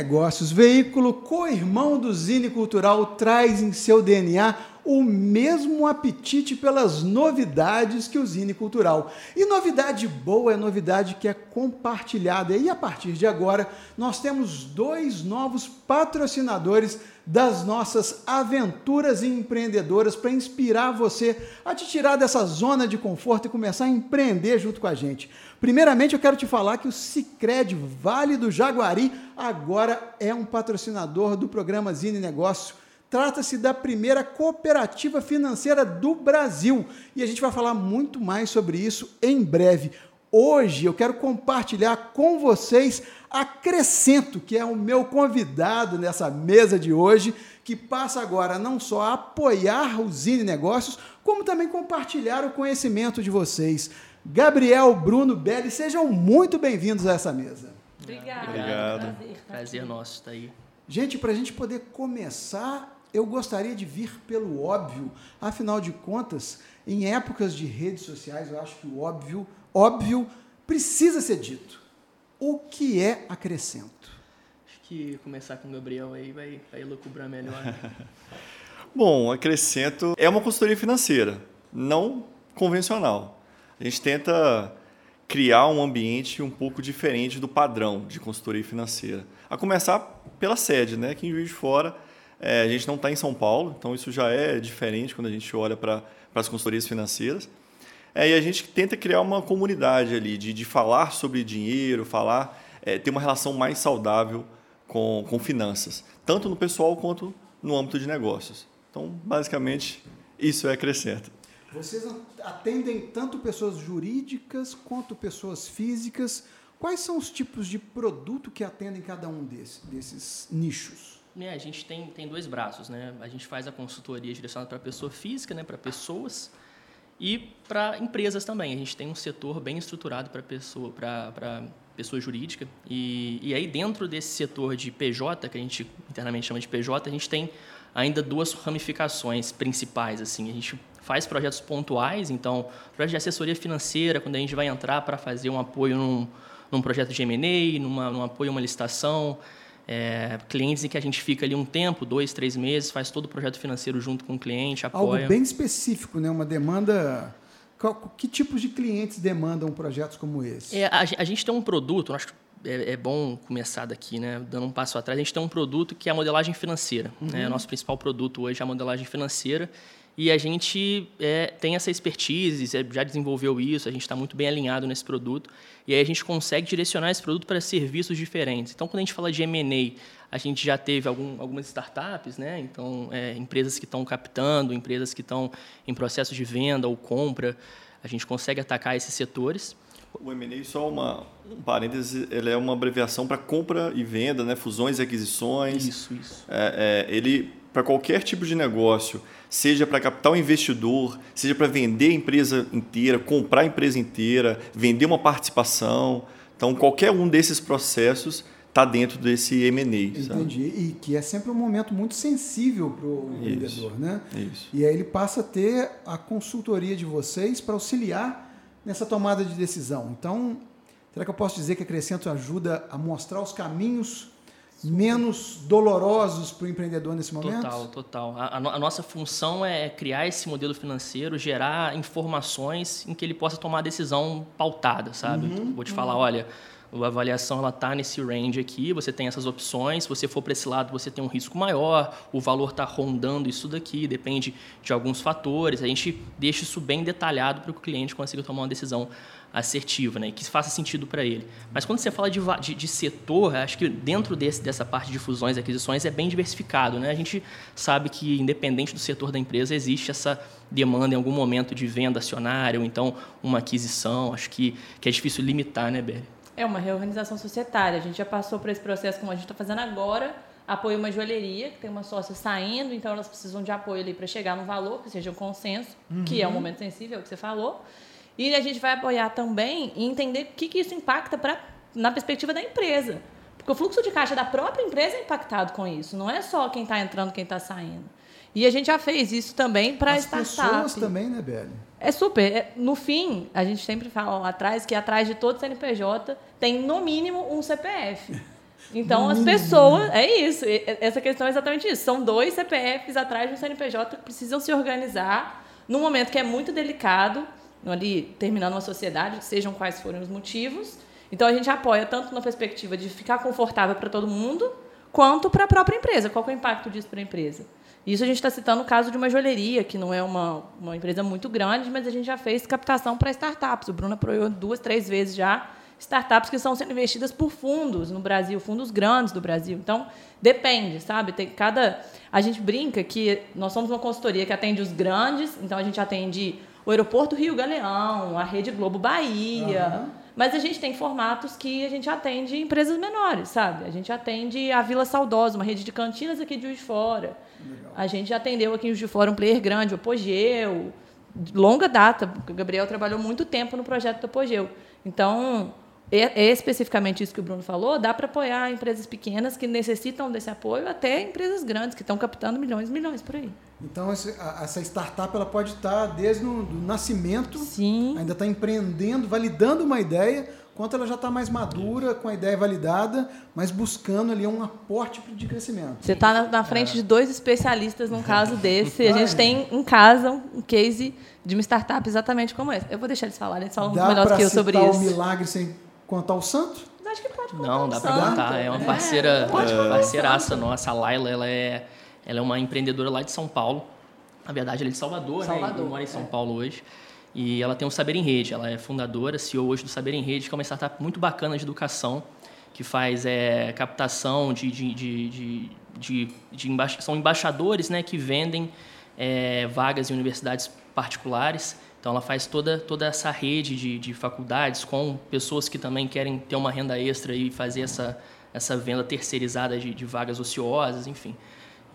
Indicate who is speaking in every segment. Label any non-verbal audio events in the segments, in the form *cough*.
Speaker 1: Negócios, veículo co-irmão do Zine Cultural, traz em seu DNA o mesmo apetite pelas novidades que o Zine Cultural. E novidade boa é novidade que é compartilhada. E a partir de agora, nós temos dois novos patrocinadores das nossas aventuras empreendedoras para inspirar você a te tirar dessa zona de conforto e começar a empreender junto com a gente. Primeiramente, eu quero te falar que o Sicredi Vale do Jaguari agora é um patrocinador do programa Zine Negócio Trata-se da primeira cooperativa financeira do Brasil e a gente vai falar muito mais sobre isso em breve. Hoje eu quero compartilhar com vocês Acrescento, que é o meu convidado nessa mesa de hoje, que passa agora não só a apoiar o Zine Negócios, como também compartilhar o conhecimento de vocês. Gabriel, Bruno, Belli, sejam muito bem-vindos a essa mesa.
Speaker 2: Obrigada.
Speaker 3: Obrigado.
Speaker 2: Prazer,
Speaker 4: Prazer nosso estar aí.
Speaker 1: Gente, para a gente poder começar eu gostaria de vir pelo óbvio. Afinal de contas, em épocas de redes sociais, eu acho que o óbvio, óbvio precisa ser dito. O que é acrescento?
Speaker 4: Acho que começar com o Gabriel aí vai, vai lucubrar melhor. *laughs*
Speaker 3: Bom, acrescento é uma consultoria financeira, não convencional. A gente tenta criar um ambiente um pouco diferente do padrão de consultoria financeira. A começar pela sede, né? Que em Juiz de Fora é, a gente não está em São Paulo, então isso já é diferente quando a gente olha para as consultorias financeiras. É, e a gente tenta criar uma comunidade ali de, de falar sobre dinheiro, falar, é, ter uma relação mais saudável com, com finanças, tanto no pessoal quanto no âmbito de negócios. Então, basicamente, isso é acrescenta.
Speaker 1: Vocês atendem tanto pessoas jurídicas quanto pessoas físicas. Quais são os tipos de produto que atendem cada um desses nichos?
Speaker 4: É, a gente tem, tem dois braços, né? A gente faz a consultoria direcionada para pessoa física, né? para pessoas, e para empresas também. A gente tem um setor bem estruturado para pessoa, para pessoa jurídica. E, e aí, dentro desse setor de PJ, que a gente internamente chama de PJ, a gente tem ainda duas ramificações principais. assim A gente faz projetos pontuais, então, projeto de assessoria financeira, quando a gente vai entrar para fazer um apoio num, num projeto de M&A, num apoio a uma licitação, é, clientes em que a gente fica ali um tempo, dois, três meses, faz todo o projeto financeiro junto com o cliente, apoia.
Speaker 1: Algo bem específico, né? Uma demanda. Que tipos de clientes demandam projetos como esse?
Speaker 4: É, a, a, gente tem um produto, acho que é, é, bom começar daqui, né? Dando um passo atrás, a gente tem um produto que é a modelagem financeira. Uhum. Né? Nosso principal produto hoje é a modelagem financeira. E a gente é, tem essa expertise, já desenvolveu isso, a gente está muito bem alinhado nesse produto. E aí a gente consegue direcionar esse produto para serviços diferentes. Então, quando a gente fala de M&A, a gente já teve algum, algumas startups, né? então é, empresas que estão captando, empresas que estão em processo de venda ou compra. A gente consegue atacar esses setores.
Speaker 3: O M&A, só uma, um parêntese, ele é uma abreviação para compra e venda, né? fusões e aquisições.
Speaker 4: Isso, isso.
Speaker 3: É, é, ele, para qualquer tipo de negócio, seja para captar um investidor, seja para vender a empresa inteira, comprar a empresa inteira, vender uma participação. Então, qualquer um desses processos está dentro desse M&A.
Speaker 1: Entendi. Sabe? E que é sempre um momento muito sensível para o vendedor, né?
Speaker 3: Isso.
Speaker 1: E aí ele passa a ter a consultoria de vocês para auxiliar nessa tomada de decisão. Então, será que eu posso dizer que a Crescento ajuda a mostrar os caminhos menos dolorosos para o empreendedor nesse momento?
Speaker 4: Total, total. A, a, nossa função é criar esse modelo financeiro, gerar informações em que ele possa tomar a decisão pautada, sabe? Uhum, Vou te uhum. falar, olha, a avaliação ela está nesse range aqui, você tem essas opções, se você for para esse lado, você tem um risco maior, o valor está rondando isso daqui, depende de alguns fatores. A gente deixa isso bem detalhado para que o cliente consiga tomar uma decisão assertiva, né, e que faça sentido para ele. Mas quando você fala de, de, de, setor, acho que dentro desse, dessa parte de fusões e aquisições é bem diversificado. Né? A gente sabe que, independente do setor da empresa, existe essa demanda em algum momento de venda acionária ou então uma aquisição. Acho que, que é difícil limitar, né, Beri?
Speaker 2: É uma reorganização societária. A gente já passou por esse processo como a gente está fazendo agora. Apoio uma joalheria, que tem uma sócia saindo, então elas precisam de apoio ali para chegar no valor, que seja um consenso, uhum. que é um momento sensível, é o que você falou. E a gente vai apoiar também e entender o que, que isso impacta pra, na perspectiva da empresa. Porque o fluxo de caixa da própria empresa é impactado com isso. Não é só quem está entrando, quem está saindo. E a gente já fez isso também para startup. As
Speaker 1: pessoas também, né, Beli?
Speaker 2: É super. É, no fim, a gente sempre fala lá atrás que atrás de todo CNPJ tem, no mínimo, um CPF. *laughs* Então, as pessoas. É isso. Essa questão é exatamente isso. São dois CPFs atrás de um CNPJ que precisam se organizar num momento que é muito delicado, ali terminando uma sociedade, sejam quais forem os motivos. Então, a gente apoia tanto na perspectiva de ficar confortável para todo mundo, quanto para a própria empresa. Qual é o impacto disso para a empresa? Isso a gente está citando o caso de uma joalheria, que não é uma, uma empresa muito grande, mas a gente já fez captação para startups. O Bruno apoiou duas, três vezes já startups que estão sendo investidas por fundos no Brasil, fundos grandes do Brasil. Então, depende, sabe? Tem cada a gente brinca que nós somos uma consultoria que atende os grandes, então a gente atende o Aeroporto Rio Galeão, a Rede Globo Bahia, mas a gente tem formatos que a gente atende empresas menores, sabe? A gente atende a Vila Saudosa, uma rede de cantinas aqui de Juiz de Fora. A gente já atendeu aqui em Juiz de Fora um player grande, o Apogeu, longa data, porque o Gabriel trabalhou muito tempo no projeto do Apogeu. Então, é, é especificamente isso que o Bruno falou, dá para apoiar empresas pequenas que necessitam desse apoio, até empresas grandes que estão captando milhões e milhões por aí.
Speaker 1: Então, essa startup ela pode estar desde o nascimento,
Speaker 2: Sim.
Speaker 1: ainda está empreendendo, validando uma ideia, quanto ela já está mais madura, com a ideia validada, mas buscando ali um aporte de crescimento.
Speaker 2: Você está na, na frente de dois especialistas num caso *laughs* desse. A gente tem em casa um case de uma startup exatamente como esse. Eu vou deixar eles falarem, eles falam muito
Speaker 1: Dá
Speaker 2: melhor do
Speaker 1: para
Speaker 2: que eu
Speaker 1: citar
Speaker 2: sobre
Speaker 1: o
Speaker 2: isso.
Speaker 1: milagre sem contar o santo?
Speaker 2: Acho que pode contar
Speaker 4: Não, dá pra
Speaker 2: santo.
Speaker 4: contar. É uma
Speaker 2: É,
Speaker 4: parceira,
Speaker 2: pode contar um
Speaker 4: parceiraça nossa. A Laila, ela é, ela é uma empreendedora lá de São Paulo. Na verdade, ela é de Salvador,
Speaker 2: Salvador,
Speaker 4: né? Mora em São
Speaker 2: é.
Speaker 4: Paulo hoje. E ela tem o Saber em Rede. Ela é fundadora, CEO hoje do Saber em Rede, que é uma startup muito bacana de educação, que faz é, captação de... de, de, de, de, de emba- são embaixadores né, que vendem é, vagas em universidades particulares. Então, ela faz toda, toda essa rede de, de faculdades com pessoas que também querem ter uma renda extra e fazer essa, essa venda terceirizada de, de vagas ociosas, enfim.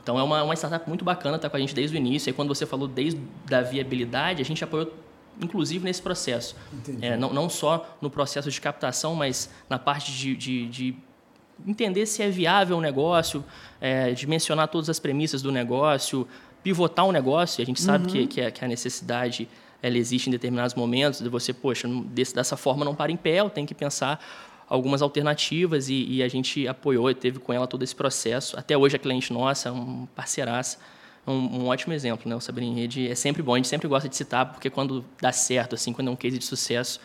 Speaker 4: Então, é uma, uma startup muito bacana, está com a gente desde o início. E quando você falou desde da viabilidade, a gente apoiou, inclusive, nesse processo. É, não, não só no processo de captação, mas na parte de, de, de entender se é viável o negócio, é, de mencionar todas as premissas do negócio, pivotar o negócio. A gente sabe que, que, a, que a necessidade ela existe em determinados momentos de você, poxa, desse, dessa forma não para em pé, eu tenho que pensar algumas alternativas e, e a gente apoiou e teve com ela todo esse processo. Até hoje a cliente nossa, um parceiraça, um, um ótimo exemplo, né? O Saber em Rede é sempre bom, a gente sempre gosta de citar, porque quando dá certo, assim, quando é um case de sucesso,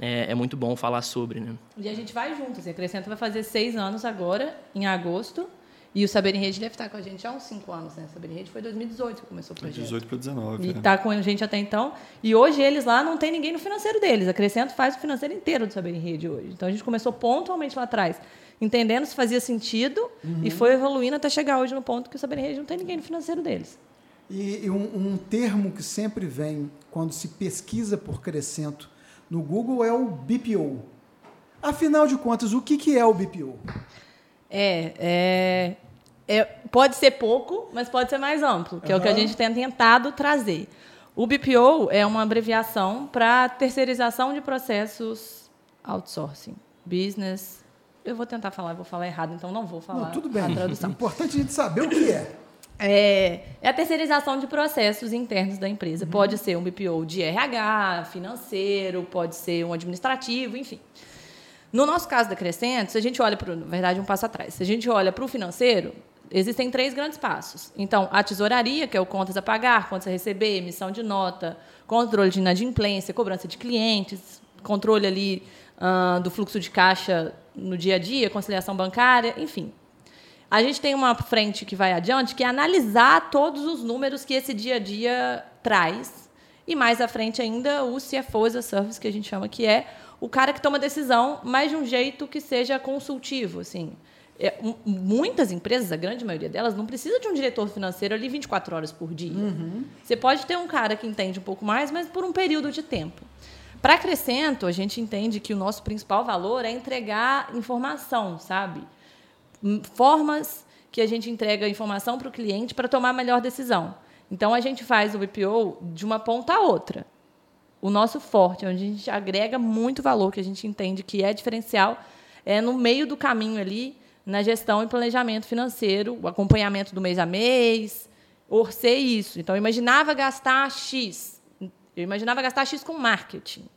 Speaker 4: é, é muito bom falar sobre, né?
Speaker 2: E a gente vai junto. Assim, a Crescenta vai fazer seis anos agora, em agosto. E o Saber em Rede deve estar com a gente há uns cinco anos, né? O Saber em Rede foi 2018 que começou o projeto.
Speaker 3: 18 para 19.
Speaker 2: E
Speaker 3: né?
Speaker 2: está com a gente até então. E hoje eles lá não tem ninguém no financeiro deles. A Crescento faz o financeiro inteiro do Saber em Rede hoje. Então a gente começou pontualmente lá atrás, entendendo se fazia sentido e foi evoluindo até chegar hoje no ponto que o Saber em Rede não tem ninguém no financeiro deles.
Speaker 1: E, e um, um termo que sempre vem quando se pesquisa por crescento no Google é o BPO. Afinal de contas, o que, que é o BPO?
Speaker 2: É, é, é- pode ser pouco, mas pode ser mais amplo, que é o que a gente tem tentado trazer. O BPO é uma abreviação para terceirização de processos outsourcing, business. Eu vou tentar falar, vou falar errado, então não vou falar
Speaker 1: Não, tudo
Speaker 2: a
Speaker 1: bem. É
Speaker 2: tradução. *laughs*
Speaker 1: importante a gente saber o que é.
Speaker 2: É, é a terceirização de processos internos da empresa. Pode ser um BPO de RH, financeiro, pode ser um administrativo, enfim. No nosso caso da Crescente, se a gente olha para, na verdade, um passo atrás, se a gente olha para o financeiro, existem três grandes passos. Então, a tesouraria, que é o contas a pagar, contas a receber, emissão de nota, controle de inadimplência, cobrança de clientes, controle ali ah, do fluxo de caixa no dia a dia, conciliação bancária, enfim. A gente tem uma frente que vai adiante, que é analisar todos os números que esse dia a dia traz. E mais à frente ainda, o CFO as a Service, que a gente chama, que é o cara que toma decisão, mas de um jeito que seja consultivo. Assim. É, muitas empresas, a grande maioria delas, não precisa de um diretor financeiro ali 24 horas por dia. Você pode ter um cara que entende um pouco mais, mas por um período de tempo. Para Crescento, a gente entende que o nosso principal valor é entregar informação, sabe? formas que a gente entrega informação para o cliente para tomar a melhor decisão. Então, a gente faz o BPO de uma ponta a outra. O nosso forte, onde a gente agrega muito valor, que a gente entende que é diferencial, é no meio do caminho ali, na gestão e planejamento financeiro, o acompanhamento do mês a mês, orcer isso. Então, eu imaginava gastar X. Eu imaginava gastar X com marketing.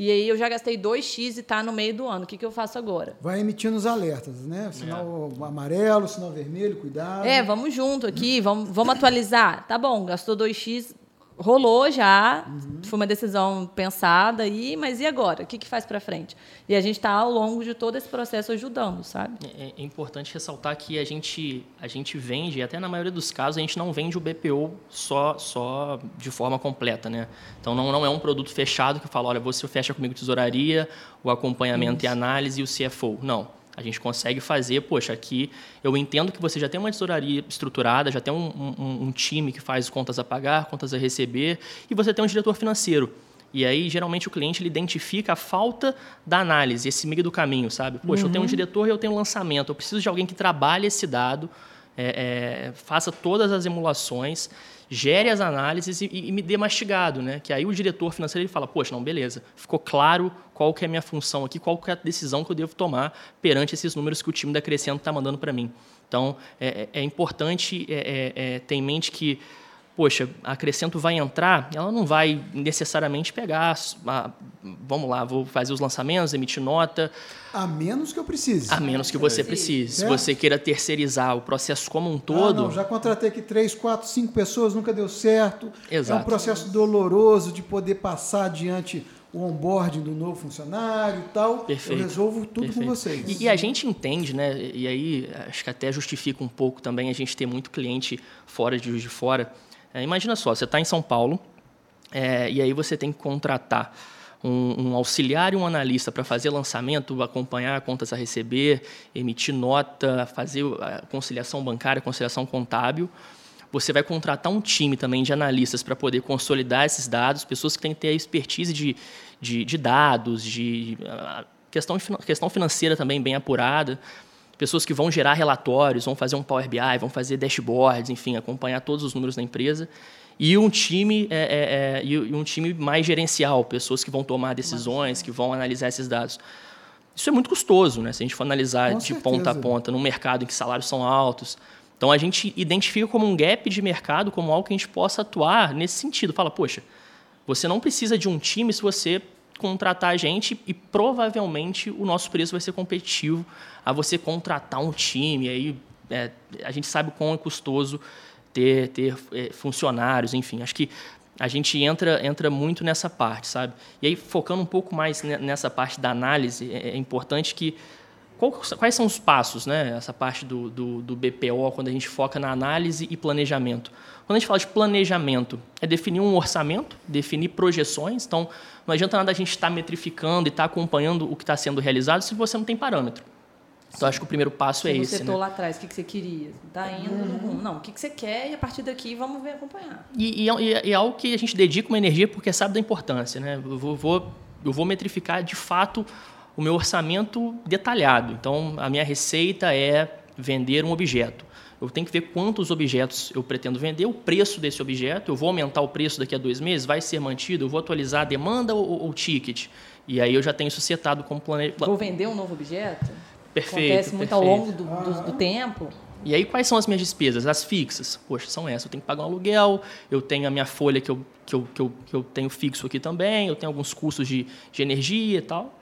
Speaker 2: E aí eu já gastei 2x e está no meio do ano. O que, que eu faço agora?
Speaker 1: Vai emitindo os alertas, né? Sinal é. amarelo, sinal vermelho, cuidado.
Speaker 2: É, vamos junto aqui, vamos, vamos atualizar. Tá bom, gastou 2x, rolou já, uhum. foi uma decisão pensada aí, mas e agora? O que, que faz para frente? E a gente está ao longo de todo esse processo ajudando, sabe?
Speaker 4: É, é, importante ressaltar que a gente a gente vende, até na maioria dos casos a gente não vende o BPO só só de forma completa, né? Então não, não é um produto fechado que fala, olha, você fecha comigo tesouraria, o acompanhamento Isso. e análise e o CFO. Não. A gente consegue fazer, poxa, aqui eu entendo que você já tem uma tesouraria estruturada, já tem um, um, um time que faz contas a pagar, contas a receber, e você tem um diretor financeiro. E aí, geralmente, o cliente ele identifica a falta da análise, esse meio do caminho, sabe? Poxa, uhum. eu tenho um uhum. diretor e eu tenho um lançamento. Eu preciso de alguém que trabalhe esse dado, é, é, faça todas as emulações gere as análises e, e, me dê mastigado, né? Que aí o diretor financeiro ele fala, poxa, não, beleza, ficou claro qual que é a minha função aqui, qual que é a decisão que eu devo tomar perante esses números que o time da Crescento está mandando para mim. Então, é, é, é importante é, é, ter em mente que poxa, a Crescento vai entrar, ela não vai necessariamente pegar, a, vamos lá, vou fazer os lançamentos, emitir nota.
Speaker 1: A menos que eu precise.
Speaker 4: A menos que você precise. Se você queira terceirizar o processo como um todo. Ah,
Speaker 1: não, já contratei aqui três, quatro, cinco pessoas, nunca deu certo.
Speaker 4: Exato.
Speaker 1: É um processo doloroso de poder passar adiante o onboarding do novo funcionário e tal.
Speaker 4: Perfeito.
Speaker 1: Eu resolvo tudo
Speaker 4: Perfeito.
Speaker 1: com vocês.
Speaker 4: E, e, a gente entende, né? E aí acho que até justifica um pouco também a gente ter muito cliente fora de Juiz de Fora é, imagina só, você está em São Paulo é, e aí você tem que contratar um, um auxiliar e um analista para fazer lançamento, acompanhar contas a receber, emitir nota, fazer conciliação bancária, conciliação contábil. Você vai contratar um time também de analistas para poder consolidar esses dados, pessoas que têm que ter a expertise de, de, de dados, de questão, questão financeira também bem apurada pessoas que vão gerar relatórios, vão fazer um Power BI, vão fazer dashboards, enfim, acompanhar todos os números da empresa. E um time é, é, é, e um time mais gerencial, pessoas que vão tomar decisões, que vão analisar esses dados. Isso é muito custoso, né? Se a gente for analisar Com de certeza. ponta a ponta, num mercado em que salários são altos. Então a gente identifica como um gap de mercado, como algo que a gente possa atuar nesse sentido. Fala, poxa, você não precisa de um time se você contratar a gente e provavelmente o nosso preço vai ser competitivo a você contratar um time. Aí é, a gente sabe o quão é custoso ter, ter é, funcionários, enfim. Acho que a gente entra, entra muito nessa parte, sabe? E aí, focando um pouco mais nessa parte da análise, é, é importante que quais são os passos, né? Essa parte do, do, do, BPO, quando a gente foca na análise e planejamento. Quando a gente fala de planejamento, é definir um orçamento, definir projeções. Então, não adianta nada a gente estar metrificando e estar acompanhando o que está sendo realizado se você não tem parâmetro. Então, acho que o primeiro passo
Speaker 2: é
Speaker 4: esse.
Speaker 2: Você
Speaker 4: né?
Speaker 2: lá atrás, o que, que você queria? Está indo uhum. no Não, o que, que você quer e a partir daqui vamos ver acompanhar.
Speaker 4: E, e, é, e, é, algo que a gente dedica uma energia porque sabe da importância. Né? Eu vou, vou, eu vou metrificar de fato o meu orçamento detalhado. Então, a minha receita é vender um objeto. Eu tenho que ver quantos objetos eu pretendo vender, o preço desse objeto. Eu vou aumentar o preço daqui a dois meses? Vai ser mantido? Eu vou atualizar a demanda ou o ticket? E aí eu já tenho isso setado como planejamento.
Speaker 2: Vou vender um novo objeto?
Speaker 4: Perfeito.
Speaker 2: Acontece muito
Speaker 4: perfeito.
Speaker 2: ao longo do, do, do tempo.
Speaker 4: E aí, quais são as minhas despesas? As fixas. Poxa, são essas. Eu tenho que pagar um aluguel, eu tenho a minha folha que eu, que eu, que eu, que eu tenho fixo aqui também, eu tenho alguns custos de, de energia e tal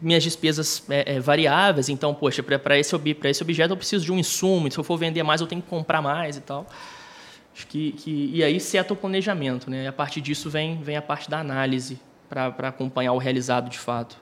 Speaker 4: minhas despesas é, é, variáveis, então, poxa, para esse, esse objeto eu preciso de um insumo, se eu for vender mais eu tenho que comprar mais e tal. Acho que, que, e aí seta o planejamento, né? E a partir disso vem, vem a parte da análise para acompanhar o realizado de fato.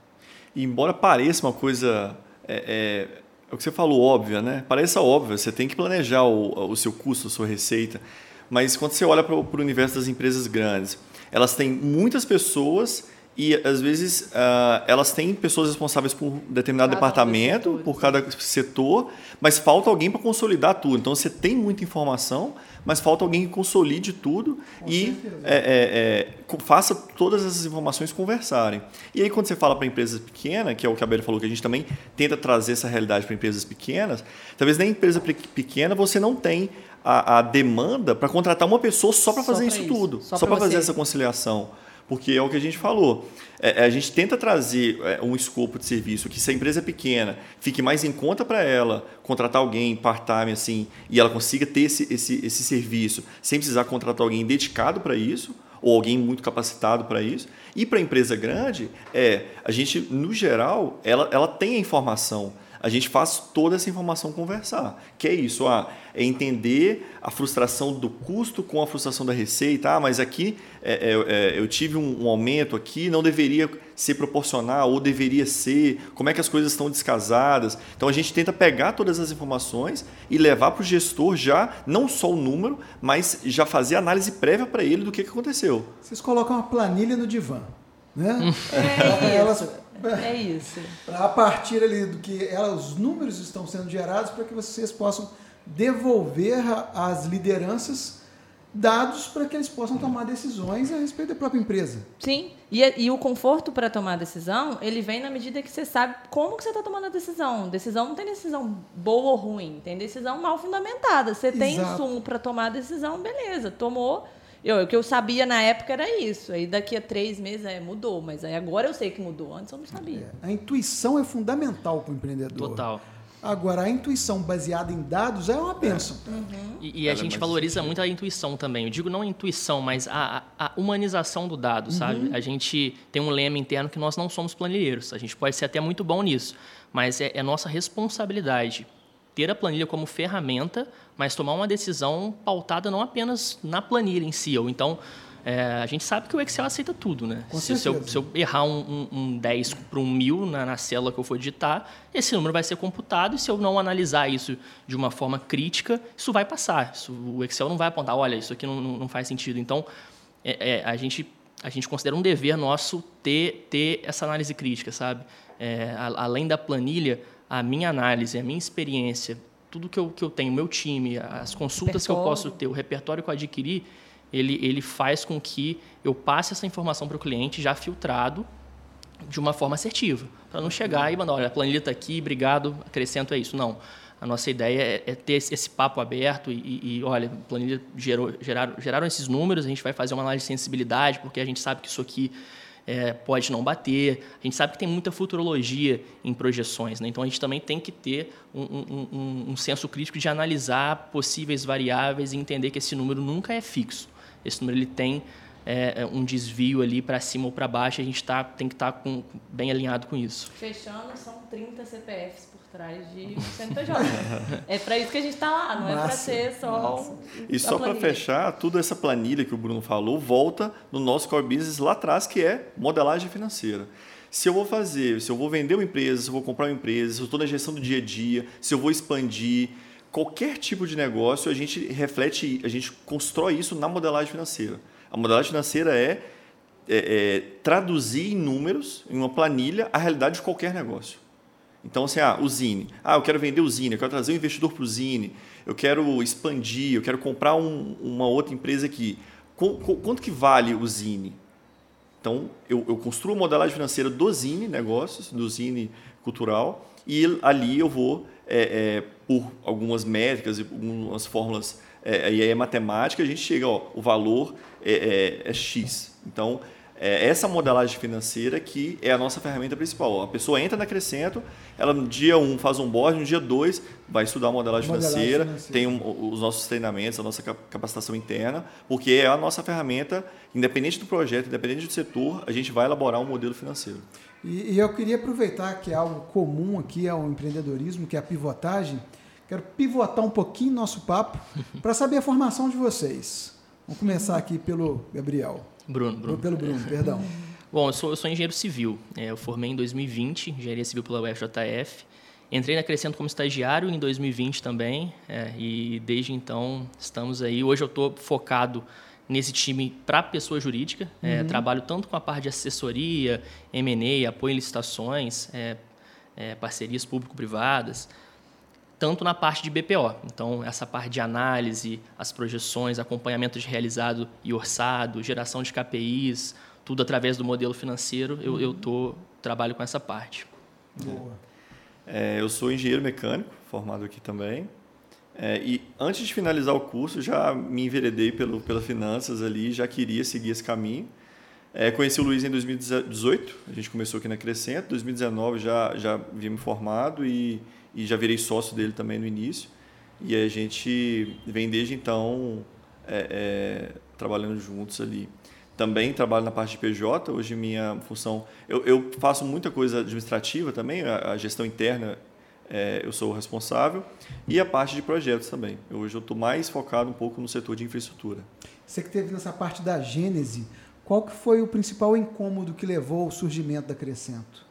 Speaker 3: E embora pareça uma coisa, é, é, é, o que você falou, óbvia, né? Pareça óbvio, você tem que planejar o, o seu custo, a sua receita, mas quando você olha para o universo das empresas grandes, elas têm muitas pessoas e às vezes uh, elas têm pessoas responsáveis por um determinado cada departamento, um por cada setor, mas falta alguém para consolidar tudo. Então você tem muita informação, mas falta alguém que consolide tudo Com e é, é, é, faça todas essas informações conversarem. E aí quando você fala para empresas pequenas, que é o que a Bela falou, que a gente também tenta trazer essa realidade para empresas pequenas, talvez nem empresa pequena você não tem a, a demanda para contratar uma pessoa só para fazer isso, isso, tudo, só, só para fazer essa conciliação porque é o que a gente falou. É, é, a gente tenta trazer é, um escopo de serviço que, se a empresa é pequena, fique mais em conta para ela contratar alguém part-time assim, e ela consiga ter esse, esse, esse serviço sem precisar contratar alguém dedicado para isso, ou alguém muito capacitado para isso. E para a empresa grande, é, a gente, no geral, ela, ela tem a informação a gente faz toda essa informação conversar. Que é isso, ah, é entender a frustração do custo com a frustração da receita. Ah, mas aqui é, é, é, eu tive um, um, aumento aqui, não deveria ser proporcional ou deveria ser. Como é que as coisas estão descasadas? Então a gente tenta pegar todas as informações e levar para o gestor já não só o número, mas já fazer análise prévia para ele do que, que aconteceu.
Speaker 1: Vocês colocam uma planilha no divã. Né? *laughs*
Speaker 2: É, Elas *laughs* é isso.
Speaker 1: a partir ali do que ela, os números estão sendo gerados para que vocês possam devolver às lideranças dados para que eles possam tomar decisões a respeito da própria empresa.
Speaker 2: Sim, e, e o conforto para tomar a decisão, ele vem na medida que você sabe como que você está tomando a decisão. Decisão não tem decisão boa ou ruim, tem decisão mal fundamentada. Você Exato. tem insumo para tomar a decisão, beleza, tomou eu, o que eu sabia na época era isso. Aí daqui a três meses é, mudou, mas aí agora eu sei que mudou. Antes eu não sabia.
Speaker 1: É, a intuição é fundamental para o empreendedor.
Speaker 4: Total.
Speaker 1: Agora, a intuição baseada em dados é uma bênção.
Speaker 4: É. Uhum. E, e, a gente valoriza muito a intuição também. Eu digo não a intuição, mas a, a humanização do dado, uhum. sabe? A gente tem um lema interno que nós não somos planilheiros. A gente pode ser até muito bom nisso, mas é, é nossa responsabilidade ter a planilha como ferramenta, mas tomar uma decisão pautada não apenas na planilha em si. Ou então, é, a gente sabe que o Excel aceita tudo, né? Se, se, eu, se, eu, errar um, um, um 10 para um 1000 na, na célula que eu for digitar, esse número vai ser computado e se eu não analisar isso de uma forma crítica, isso vai passar. Isso, o Excel não vai apontar, olha, isso aqui não, não faz sentido. Então, é, é, a, gente, a gente considera um dever nosso ter, ter essa análise crítica, sabe? É, a, além da planilha, a minha análise, a minha experiência, tudo que eu, que eu tenho, meu time, as consultas que eu posso ter, o repertório que eu adquiri, ele, ele faz com que eu passe essa informação para o cliente já filtrado de uma forma assertiva, para não chegar e mandar, olha, a planilha está aqui, obrigado, acrescento é isso. Não. A nossa ideia é, é ter esse, esse, papo aberto e, e, olha, a planilha gerou, geraram, geraram esses números, a gente vai fazer uma análise de sensibilidade, porque a gente sabe que isso aqui é, pode não bater. A gente sabe que tem muita futurologia em projeções, né? então a gente também tem que ter um, um, um, um senso crítico de analisar possíveis variáveis e entender que esse número nunca é fixo. Esse número ele tem é, um desvio ali para cima ou para baixo, a gente tá, tem que estar tá bem alinhado com isso.
Speaker 2: Fechando, são 30 CPFs atrás de CNPJ. é para isso que a gente está lá, não Massa. é para ser só.
Speaker 3: E só para fechar, toda essa planilha que o Bruno falou volta no nosso core business lá atrás, que é modelagem financeira. Se eu vou fazer, se eu vou vender uma empresa, se eu vou comprar uma empresa, se eu estou na gestão do dia a dia, se eu vou expandir, qualquer tipo de negócio, a gente reflete, a gente constrói isso na modelagem financeira. A modelagem financeira é, é, é traduzir em números, em uma planilha, a realidade de qualquer negócio. Então, assim, ah, o Zine. Ah, eu quero vender o Zine, eu quero trazer um investidor para o Zine, eu quero expandir, eu quero comprar um, uma outra empresa aqui. Qu quanto que vale o Zine? Então, eu, eu construo a modelagem financeira do Zine Negócios, do Zine Cultural, e ali eu vou, é, é, por algumas métricas e algumas fórmulas, é, e aí é matemática, a gente chega, ó, o valor é, é, é X. Então, é essa modelagem financeira que é a nossa ferramenta principal. A pessoa entra na Crescento, ela no dia 1 um faz um board, no dia 2 vai estudar a modelagem, modelagem financeira, financeira, tem um, os nossos treinamentos, a nossa capacitação interna, porque é a nossa ferramenta, independente do projeto, independente do setor, a gente vai elaborar um modelo financeiro.
Speaker 1: E, e eu queria aproveitar que é algo comum aqui ao empreendedorismo, que é a pivotagem, quero pivotar um pouquinho nosso papo para saber a formação de vocês. Vamos começar aqui pelo Gabriel.
Speaker 4: Bruno, Bruno.
Speaker 1: Pelo Bruno, perdão.
Speaker 4: Bom, eu sou, eu sou engenheiro civil. É, eu formei em 2020, engenharia civil pela UFJF. Entrei na Crescendo como estagiário em 2020 também, é, e desde então estamos aí. Hoje eu estou focado nesse time para pessoa jurídica. É, uhum. trabalho tanto com a parte de assessoria, M&A, apoio em licitações, é, é, parcerias público-privadas, tanto na parte de BPO. Então, essa parte de análise, as projeções, acompanhamento de realizado e orçado, geração de KPIs, tudo através do modelo financeiro, eu, eu tô, trabalho com essa parte.
Speaker 3: Boa. É, eu sou engenheiro mecânico, formado aqui também. É, e antes de finalizar o curso, já me enveredei pelo, pela finanças ali, já queria seguir esse caminho. É, conheci o Luiz em 2018, a gente começou aqui na Crescento, 2019 já, já havia me formado e e já virei sócio dele também no início. E a gente vem desde então é, é, trabalhando juntos ali. também trabalho na parte de PJ. Hoje minha função, eu, eu faço muita coisa administrativa também, a, a gestão interna é, eu sou o responsável e a parte de projetos também. Hoje eu estou mais focado um pouco no setor de infraestrutura.
Speaker 1: Você que teve nessa parte da gênese, qual que foi o principal incômodo que levou ao surgimento da Crescento?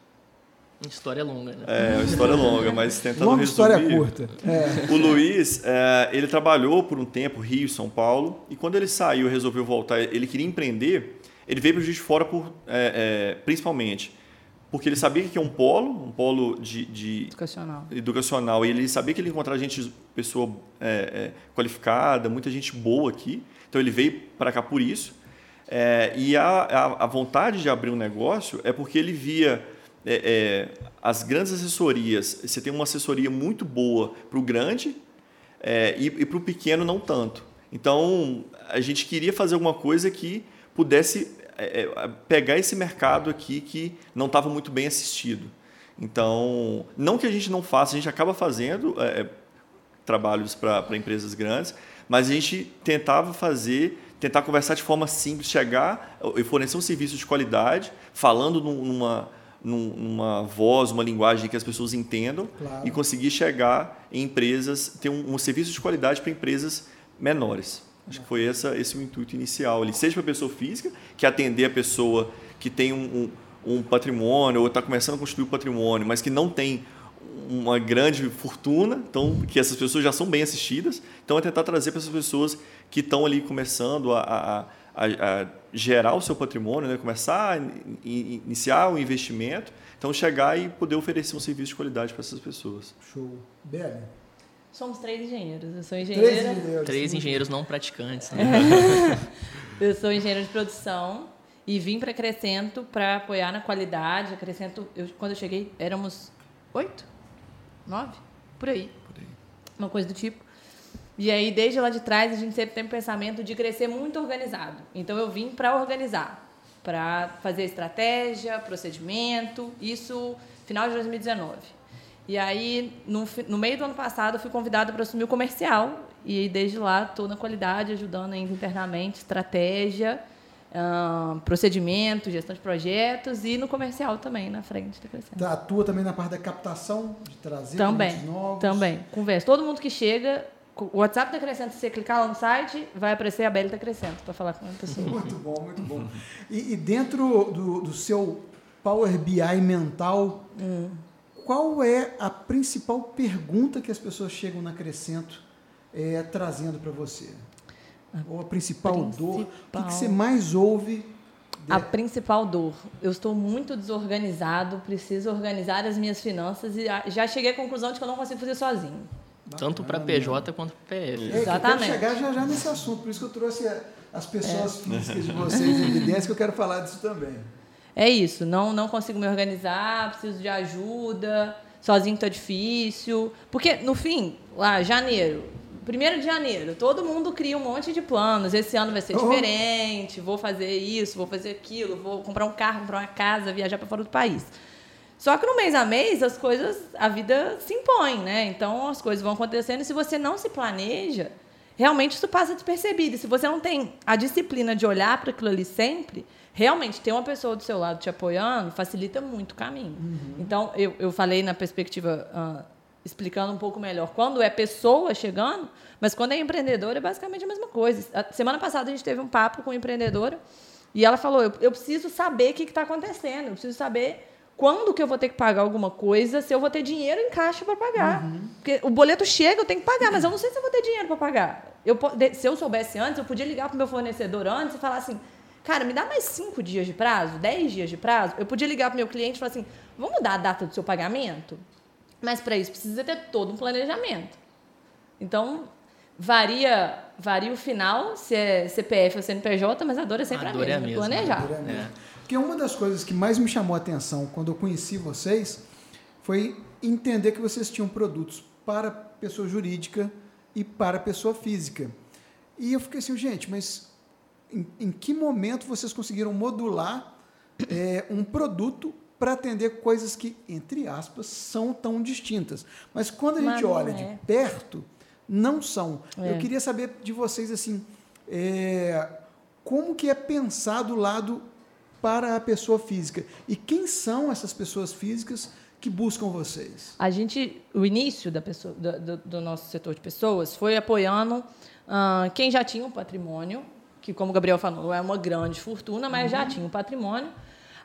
Speaker 4: História longa, né?
Speaker 3: É, uma história longa, mas tentando
Speaker 1: Longa
Speaker 3: resumir.
Speaker 1: história curta. É.
Speaker 3: O Luiz, é, ele trabalhou por um tempo Rio São Paulo, e quando ele saiu e resolveu voltar, ele queria empreender, ele veio para o Juiz de Fora por, é, é, principalmente porque ele sabia que é um polo, um polo de, de
Speaker 2: Educacional.
Speaker 3: educacional, e ele sabia que ele ia encontrar gente, pessoa é, é, qualificada, muita gente boa aqui, então ele veio para cá por isso. É, e a, a, a, vontade de abrir um negócio é porque ele via é, é, as grandes assessorias. Você tem uma assessoria muito boa para o grande é, e, e para o pequeno não tanto. Então a gente queria fazer alguma coisa que pudesse pegar esse mercado aqui que não estava muito bem assistido. Então, não que a gente não faça, a gente acaba fazendo trabalhos para empresas grandes, mas a gente tentava fazer tentar conversar de forma simples, chegar e fornecer um serviço de qualidade, falando numa, numa voz, uma linguagem que as pessoas entendam claro. e conseguir chegar em empresas, ter um, um serviço de qualidade para empresas menores. Acho que foi essa, esse o intuito inicial. Ele seja para a pessoa física, que atender a pessoa que tem um, um, um patrimônio ou está começando a construir um patrimônio, mas que não tem uma grande fortuna, então que essas pessoas já são bem assistidas. Então é tentar trazer para essas pessoas que estão ali começando a, a, a, a gerar o seu patrimônio, né? começar a iniciar o um investimento, então chegar e poder oferecer um serviço de qualidade para essas pessoas.
Speaker 1: Show. Bebe.
Speaker 2: Somos três engenheiros. Eu sou engenheira.
Speaker 4: Três engenheiros, três engenheiros não praticantes. Né? *laughs*
Speaker 2: eu sou engenheiro de produção e vim para Crescento para apoiar na qualidade. Crescento, eu, quando eu cheguei, éramos oito? Nove? Por aí. Por aí. Uma coisa do tipo. E aí, desde lá de trás, a gente sempre tem o pensamento de crescer muito organizado. Então, eu vim para organizar, para fazer estratégia, procedimento, isso final de 2019. E aí, no, no meio do ano passado, eu fui convidada para assumir o comercial. E desde lá, estou na qualidade, ajudando ainda internamente, estratégia, uh, procedimento, gestão de projetos e no comercial também, na frente Crescente.
Speaker 1: Tá, atua também na parte da captação, de trazer
Speaker 2: também,
Speaker 1: novos?
Speaker 2: Também, conversa. Todo mundo que chega, o WhatsApp da Crescente, se você clicar lá no site, vai aparecer a Bela da Crescente para falar com a pessoa. *laughs*
Speaker 1: Muito bom, muito bom. E, e dentro do, do, seu Power BI mental, hum. qual é a principal pergunta que as pessoas chegam na Crescento é, trazendo para você? Ou a principal, principal. dor? O que, que você mais ouve?
Speaker 2: De... A principal dor. Eu estou muito desorganizado, preciso organizar as minhas finanças e já cheguei à conclusão de que eu não consigo fazer sozinho.
Speaker 4: Tanto para PJ quanto para PF.
Speaker 1: É, Exatamente. Eu quero chegar já, já nesse assunto, por isso que eu trouxe as pessoas é. físicas de *laughs* vocês em evidência, que eu quero falar disso também.
Speaker 2: É isso, não, não consigo me organizar, preciso de ajuda, sozinho está difícil. Porque, no fim, lá, janeiro, primeiro de janeiro, todo mundo cria um monte de planos. Esse ano vai ser oh. diferente, vou fazer isso, vou fazer aquilo, vou comprar um carro, comprar uma casa, viajar para fora do país. Só que no mês a mês as coisas, a vida se impõe, né? Então as coisas vão acontecendo e se você não se planeja, realmente isso passa despercebido. E se você não tem a disciplina de olhar para aquilo ali sempre, realmente ter uma pessoa do seu lado te apoiando facilita muito o caminho. Uhum. Então eu, eu falei na perspectiva uh, explicando um pouco melhor quando é pessoa chegando, mas quando é empreendedora é basicamente a mesma coisa. A semana passada a gente teve um papo com uma empreendedora e ela falou: eu, eu preciso saber o que está acontecendo, eu preciso saber quando que eu vou ter que pagar alguma coisa, se eu vou ter dinheiro em caixa para pagar. Uhum. Porque o boleto chega, eu tenho que pagar, mas eu não sei se eu vou ter dinheiro para pagar. Eu, se eu soubesse antes, eu podia ligar para o meu fornecedor antes e falar assim, cara, me dá mais cinco dias de prazo, dez dias de prazo. Eu podia ligar para o meu cliente e falar assim, vamos mudar a data do seu pagamento? Mas para isso precisa ter todo um planejamento. Então, varia varia o final, se é CPF ou CNPJ, mas a dor é sempre a, a, mesma, é a mesma, planejar.
Speaker 1: É. Porque uma das coisas que mais me chamou a atenção quando eu conheci vocês foi entender que vocês tinham produtos para pessoa jurídica e para pessoa física. E eu fiquei assim, gente, mas em, em que momento vocês conseguiram modular é, um produto para atender coisas que, entre aspas, são tão distintas? Mas quando a gente olha é. de perto, não são. É. Eu queria saber de vocês assim. É, como que é pensado o lado para a pessoa física e quem são essas pessoas físicas que buscam vocês?
Speaker 2: A gente, o início da pessoa, do, do, nosso setor de pessoas foi apoiando uh, quem já tinha um patrimônio, que como o Gabriel falou, não é uma grande fortuna, mas uhum. já tinha um patrimônio,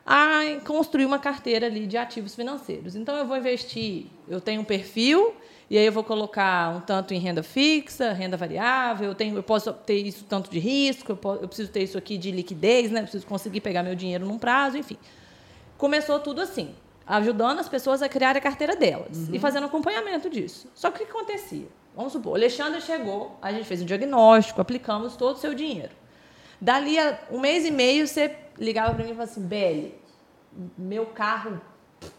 Speaker 2: a construir uma carteira ali de ativos financeiros. Então eu vou investir, eu tenho um perfil e aí eu vou colocar um tanto em renda fixa, renda variável, eu, tenho, eu posso ter isso tanto de risco, eu, posso, eu preciso ter isso aqui de liquidez, né? Eu preciso conseguir pegar meu dinheiro num prazo, enfim. Começou tudo assim ajudando as pessoas a criar a carteira delas uhum. e fazendo acompanhamento disso. Só que o que acontecia? Vamos supor, o Alexandre chegou, a gente fez um diagnóstico, aplicamos todo o seu dinheiro. Dali a um mês e meio, você ligava para mim e falava assim, Belle, meu carro,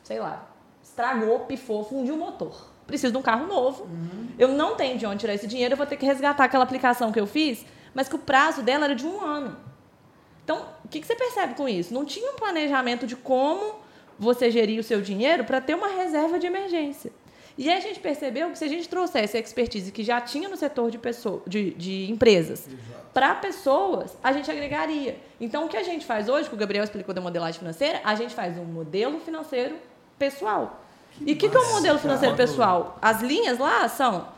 Speaker 2: sei lá, estragou, pifou, fundiu o motor. Preciso de um carro novo. Uhum. Eu não tenho de onde tirar esse dinheiro, eu vou ter que resgatar aquela aplicação que eu fiz, mas que o prazo dela era de um ano. Então, o que, que você percebe com isso? Não tinha um planejamento de como você gerir o seu dinheiro para ter uma reserva de emergência. E aí a gente percebeu que se a gente trouxesse a expertise que já tinha no setor de, pessoa, de, de empresas para pessoas, a gente agregaria. Então, o que a gente faz hoje, que o Gabriel explicou da modelagem financeira, a gente faz um modelo financeiro pessoal. E o que, que é um modelo financeiro pessoal? As linhas lá são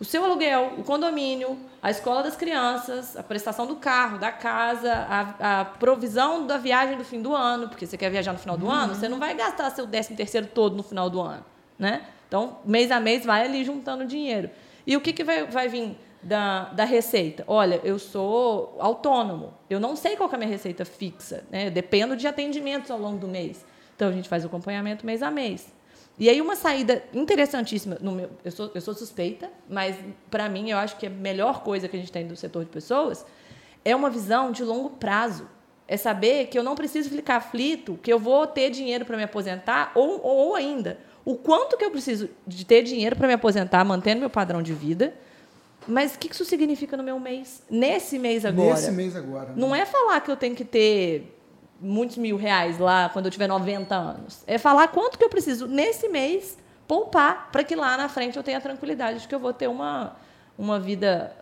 Speaker 2: o seu aluguel, o condomínio, a escola das crianças, a prestação do carro, da casa, a, a provisão da viagem do fim do ano, porque você quer viajar no final do uhum. ano, você não vai gastar seu décimo terceiro todo no final do ano, né? Então, mês a mês, vai ali juntando dinheiro. E o que, que vai, vai vir da, da receita? Olha, eu sou autônomo, eu não sei qual é a minha receita fixa, né? dependo de atendimentos ao longo do mês. Então, a gente faz o acompanhamento mês a mês. E aí uma saída interessantíssima, no meu, eu, sou, eu sou suspeita, mas para mim eu acho que a melhor coisa que a gente tem do setor de pessoas é uma visão de longo prazo. É saber que eu não preciso ficar aflito, que eu vou ter dinheiro para me aposentar, ou, ou ainda, o quanto que eu preciso de ter dinheiro para me aposentar, mantendo meu padrão de vida, mas o que isso significa no meu mês? Nesse mês agora.
Speaker 1: Nesse mês agora. Né?
Speaker 2: Não é falar que eu tenho que ter muitos mil reais lá quando eu tiver 90 anos. É falar quanto que eu preciso nesse mês poupar para que lá na frente eu tenha a tranquilidade de que eu vou ter uma, uma vida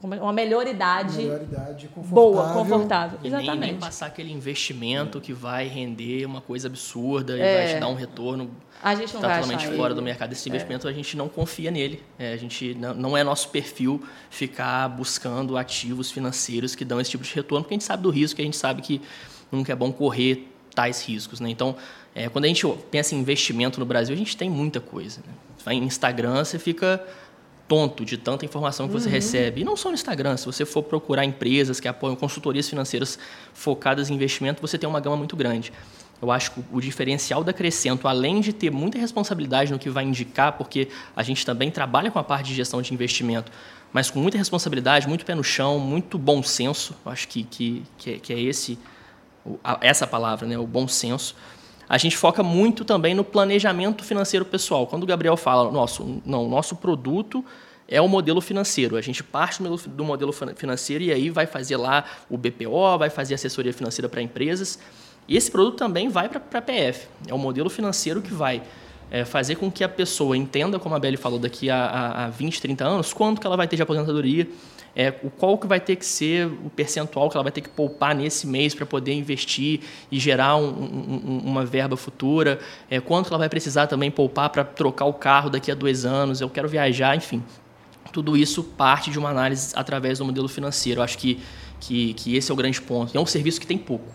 Speaker 2: uma melhoridade,
Speaker 1: melhoridade confortável.
Speaker 2: boa, confortável.
Speaker 4: E
Speaker 2: Exatamente.
Speaker 4: Nem, nem passar aquele investimento que vai render uma coisa absurda e é. vai te dar um retorno
Speaker 2: a gente não
Speaker 4: totalmente fora
Speaker 2: ele.
Speaker 4: do mercado. Esse é. investimento é. a gente não confia nele. É, a gente não, não é nosso perfil ficar buscando ativos financeiros que dão esse tipo de retorno, porque a gente sabe do risco, a gente sabe que nunca é bom correr tais riscos. Né? Então, é, quando a gente pensa em investimento no Brasil, a gente tem muita coisa. Né? Vai em Instagram, você fica tonto de tanta informação que você uhum. recebe. E não só no Instagram, se você for procurar empresas que apoiam consultorias financeiras focadas em investimento, você tem uma gama muito grande. Eu acho que o diferencial da Crescento, além de ter muita responsabilidade no que vai indicar, porque a gente também trabalha com a parte de gestão de investimento, mas com muita responsabilidade, muito pé no chão, muito bom senso, eu acho que, que, que, é, que é esse essa palavra, né, o bom senso, a gente foca muito também no planejamento financeiro pessoal. Quando o Gabriel fala, nosso, não, nosso produto é o modelo financeiro. A gente parte do modelo financeiro e aí vai fazer lá o BPO, vai fazer assessoria financeira para empresas. E esse produto também vai para a PF. É o modelo financeiro que vai é, fazer com que a pessoa entenda, como a Beli falou, daqui a, a, a 20, 30 anos, quanto que ela vai ter de aposentadoria, é, o qual que vai ter que ser o percentual que ela vai ter que poupar nesse mês para poder investir e gerar um, um, uma verba futura, é, quanto ela vai precisar também poupar para trocar o carro daqui a dois anos, eu quero viajar, enfim. Tudo isso parte de uma análise através do modelo financeiro. Eu acho que, que, que esse é o grande ponto. E é um serviço que tem pouco.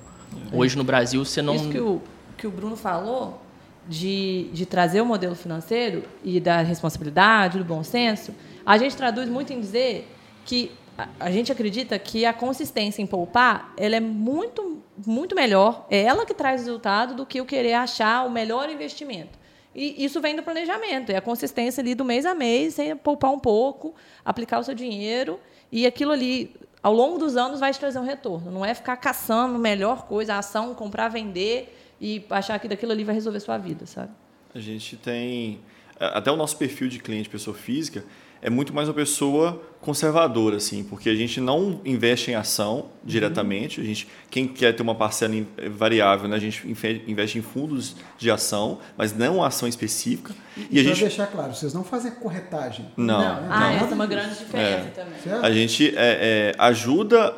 Speaker 4: Hoje no Brasil você não.
Speaker 2: Isso que o, que o Bruno falou de, de trazer o modelo financeiro e da responsabilidade, do bom senso, a gente traduz muito em dizer que a gente acredita que a consistência em poupar ela é muito, muito melhor, é ela que traz resultado do que o querer achar o melhor investimento. E isso vem do planejamento, é a consistência ali do mês a mês, sem poupar um pouco, aplicar o seu dinheiro, e aquilo ali, ao longo dos anos, vai te trazer um retorno. Não é ficar caçando melhor coisa, a ação, comprar, vender e achar que daquilo ali vai resolver sua vida, sabe?
Speaker 3: A gente tem. Até o nosso perfil de cliente, pessoa física, é muito mais uma pessoa conservadora, assim, porque a gente não investe em ação diretamente. A gente, quem quer ter uma parcela variável, né, a gente investe em fundos de ação, mas não uma ação específica.
Speaker 1: E, e a gente deixar claro, vocês não fazem corretagem.
Speaker 3: Não. não,
Speaker 2: Ah, essa é uma grande diferença é. também.
Speaker 3: Certo? A gente é, é, ajuda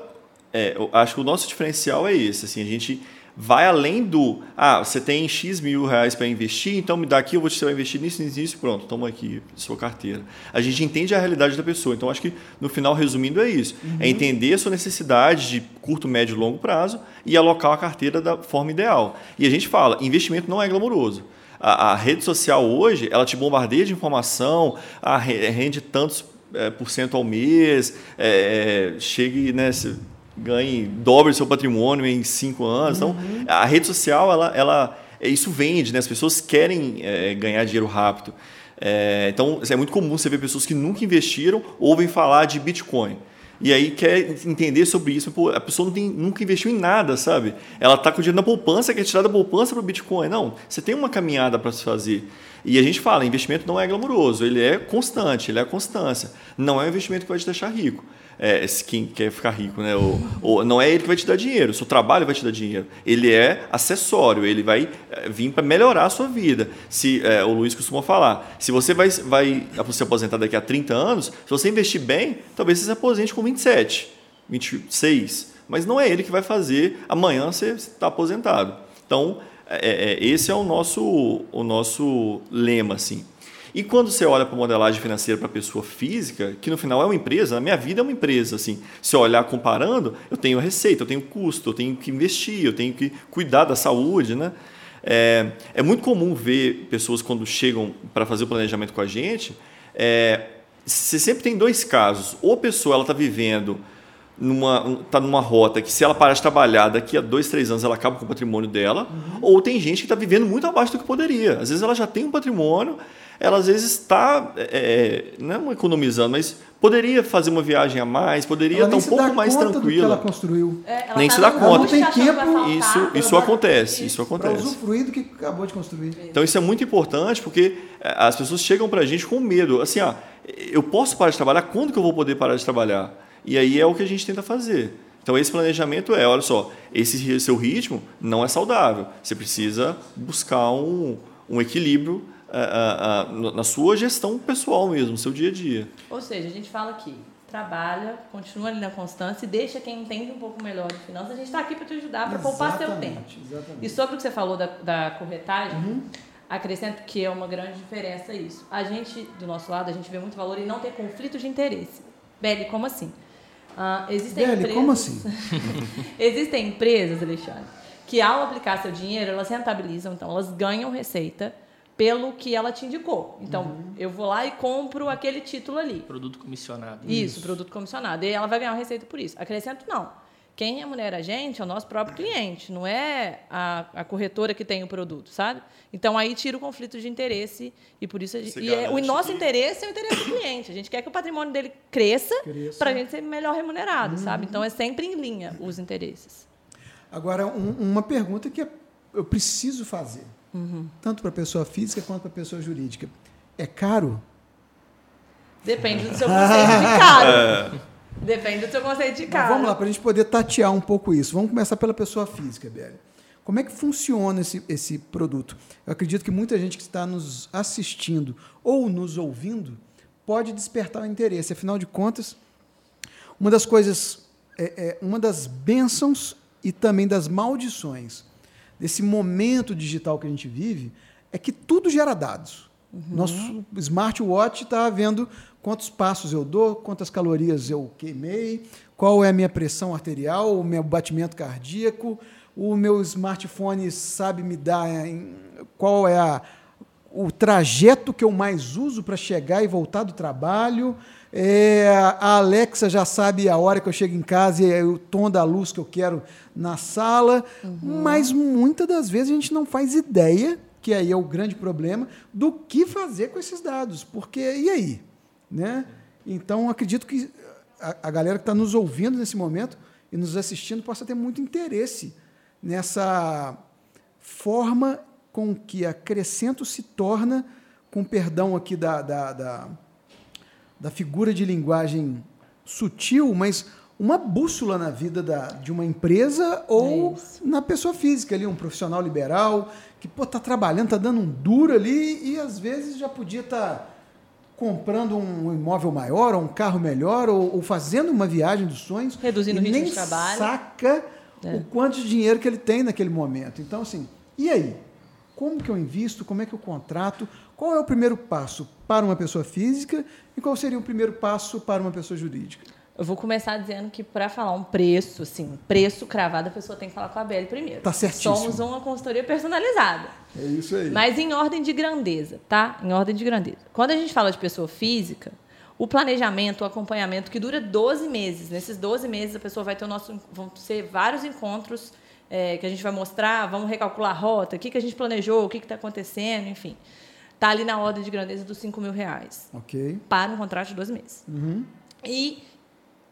Speaker 3: É, eu acho que o nosso diferencial é esse. Assim, a gente vai além do. Ah, você tem X mil reais para investir, então me dá aqui, eu vou te você vai investir nisso, nisso, nisso, pronto, toma aqui sua carteira. A gente entende a realidade da pessoa. Então, acho que no final, resumindo, é isso: uhum. é entender a sua necessidade de curto, médio e longo prazo e alocar a carteira da forma ideal. E a gente fala: investimento não é glamouroso. A, a rede social hoje, ela te bombardeia de informação, a, rende tantos é, por cento ao mês, é, chegue, né? Ganhe, dobre seu patrimônio em cinco anos. Então, uhum. Então, a rede social, ela, ela, isso vende, né? As pessoas querem é, ganhar dinheiro rápido. É, então, é muito comum você ver pessoas que nunca investiram ouvem falar de Bitcoin. E aí quer entender sobre isso. Pô, a pessoa não tem, nunca investiu em nada, sabe? Ela está com o dinheiro na poupança, quer tirar da poupança para o Bitcoin. Não, você tem uma caminhada para se fazer. E a gente fala, investimento não é glamouroso, ele é constante, ele é a constância. Não é um investimento que vai te deixar rico é, quem quer ficar rico, né? Ou, ou, não é ele que vai te dar dinheiro, o seu trabalho vai te dar dinheiro. Ele é acessório, ele vai é, vir para melhorar a sua vida. Se é, o Luiz costuma falar, se você vai, vai se aposentar daqui a 30 anos, se você investir bem, talvez você se aposente com 27, 26. Mas não é ele que vai fazer amanhã você está aposentado. Então, é, é, esse é o nosso, o nosso lema, assim. E quando você olha para a modelagem financeira para a pessoa física, que no final é uma empresa, a minha vida é uma empresa, assim. Se eu olhar comparando, eu tenho receita, eu tenho custo, eu tenho que investir, eu tenho que cuidar da saúde, né? É, é muito comum ver pessoas quando chegam para fazer o planejamento com a gente, é, você sempre tem dois casos. Ou a pessoa está vivendo numa tá numa rota que se ela parar de trabalhar daqui a dois três anos ela acaba com o patrimônio dela uhum. ou tem gente que está vivendo muito abaixo do que poderia às vezes ela já tem um patrimônio ela às vezes está, é, não é economizando, mas poderia fazer uma viagem a mais, poderia estar um pouco mais tranquila.
Speaker 1: ela construiu.
Speaker 3: É, ela nem tá se dá conta.
Speaker 1: Não tem tempo.
Speaker 3: Isso, isso acontece, isso acontece. Para
Speaker 1: usufruir do que acabou de construir.
Speaker 3: Então isso é muito importante porque é, as pessoas chegam para a gente com medo. Assim, ó, eu posso parar de trabalhar? Quando que eu vou poder parar de trabalhar? E aí é o que a gente tenta fazer. Então esse planejamento é, olha só, esse seu ritmo não é saudável. Você precisa buscar um, um equilíbrio na sua gestão pessoal mesmo, no seu dia a dia.
Speaker 2: Ou seja, a gente fala aqui, trabalha, continua ali na constância e deixa quem entende um pouco melhor de finanças. A gente está aqui para te ajudar, para poupar seu tempo. Exatamente. E sobre o que você falou da, da corretagem, uhum. acrescento que é uma grande diferença isso. A gente, do nosso lado, a gente vê muito valor em não ter conflito de interesse. Beli, como assim? Uh, existem
Speaker 1: Beli,
Speaker 2: empresas...
Speaker 1: como assim? *laughs*
Speaker 2: existem empresas, Alexandre, que ao aplicar seu dinheiro, elas rentabilizam, então elas ganham receita pelo que ela te indicou. Então, uhum. eu vou lá e compro aquele título ali.
Speaker 4: Produto comissionado.
Speaker 2: Isso, isso, produto comissionado. E ela vai ganhar uma receita por isso. Acrescento, não. Quem remunera a gente é o nosso próprio cliente, não é a, a corretora que tem o produto, sabe? Então, aí tira o conflito de interesse e por isso... Gente, e é, o nosso que... interesse é o interesse do cliente. A gente quer que o patrimônio dele cresça, cresça. para a gente ser melhor remunerado, uhum. sabe? Então, é sempre em linha os interesses.
Speaker 1: Agora, um, uma pergunta que eu preciso fazer uhum. tanto para pessoa física quanto para pessoa jurídica. É caro?
Speaker 2: Depende do seu *laughs* conceito de caro. É. Depende do seu conceito de caro.
Speaker 1: Mas vamos lá, para a gente poder tatear um pouco isso. Vamos começar pela pessoa física, Beli. Como é que funciona esse, esse produto? Eu acredito que muita gente que está nos assistindo ou nos ouvindo pode despertar o interesse. Afinal de contas, uma das coisas, é, é, uma das bênçãos e também das maldições desse momento digital que a gente vive, é que tudo gera dados. Uhum. Nosso smartwatch está vendo quantos passos eu dou, quantas calorias eu queimei, qual é a minha pressão arterial, o meu batimento cardíaco. O meu smartphone sabe me dar qual é a, o trajeto que eu mais uso para chegar e voltar do trabalho. É, a Alexa já sabe a hora que eu chego em casa e o tom da luz que eu quero na sala, uhum. mas muitas das vezes a gente não faz ideia, que aí é o grande problema, do que fazer com esses dados. Porque, e aí? Né? Então, acredito que a, a galera que está nos ouvindo nesse momento e nos assistindo possa ter muito interesse nessa forma com que a Crescento se torna, com perdão aqui da, da, da da figura de linguagem sutil, mas uma bússola na vida da, de uma empresa ou é na pessoa física ali, um profissional liberal que está trabalhando, está dando um duro ali e às vezes já podia estar tá comprando um imóvel maior, ou um carro melhor, ou, ou fazendo uma viagem dos sonhos.
Speaker 2: Reduzindo o ritmo
Speaker 1: nem
Speaker 2: de trabalho.
Speaker 1: saca
Speaker 2: É.
Speaker 1: o quanto de dinheiro que ele tem naquele momento. Então, assim, e aí? Como que eu invisto? Como é que eu contrato? Qual é o primeiro passo para uma pessoa física e qual seria o primeiro passo para uma pessoa jurídica?
Speaker 2: Eu vou começar dizendo que para falar um preço, assim, preço cravado, a pessoa tem que falar com a Beli primeiro.
Speaker 1: Tá certíssimo.
Speaker 2: Somos uma consultoria personalizada.
Speaker 1: É isso aí.
Speaker 2: Mas em ordem de grandeza, tá? Em ordem de grandeza. Quando a gente fala de pessoa física, o planejamento, o acompanhamento, que dura 12 meses. Nesses 12 meses, a pessoa vai ter o nosso. Vão ser vários encontros é, que a gente vai mostrar, vamos recalcular a rota, o que, que a gente planejou, o que está acontecendo, enfim. Está ali na ordem de grandeza dos 5 mil reais
Speaker 1: Ok.
Speaker 2: para um contrato de 12 meses. E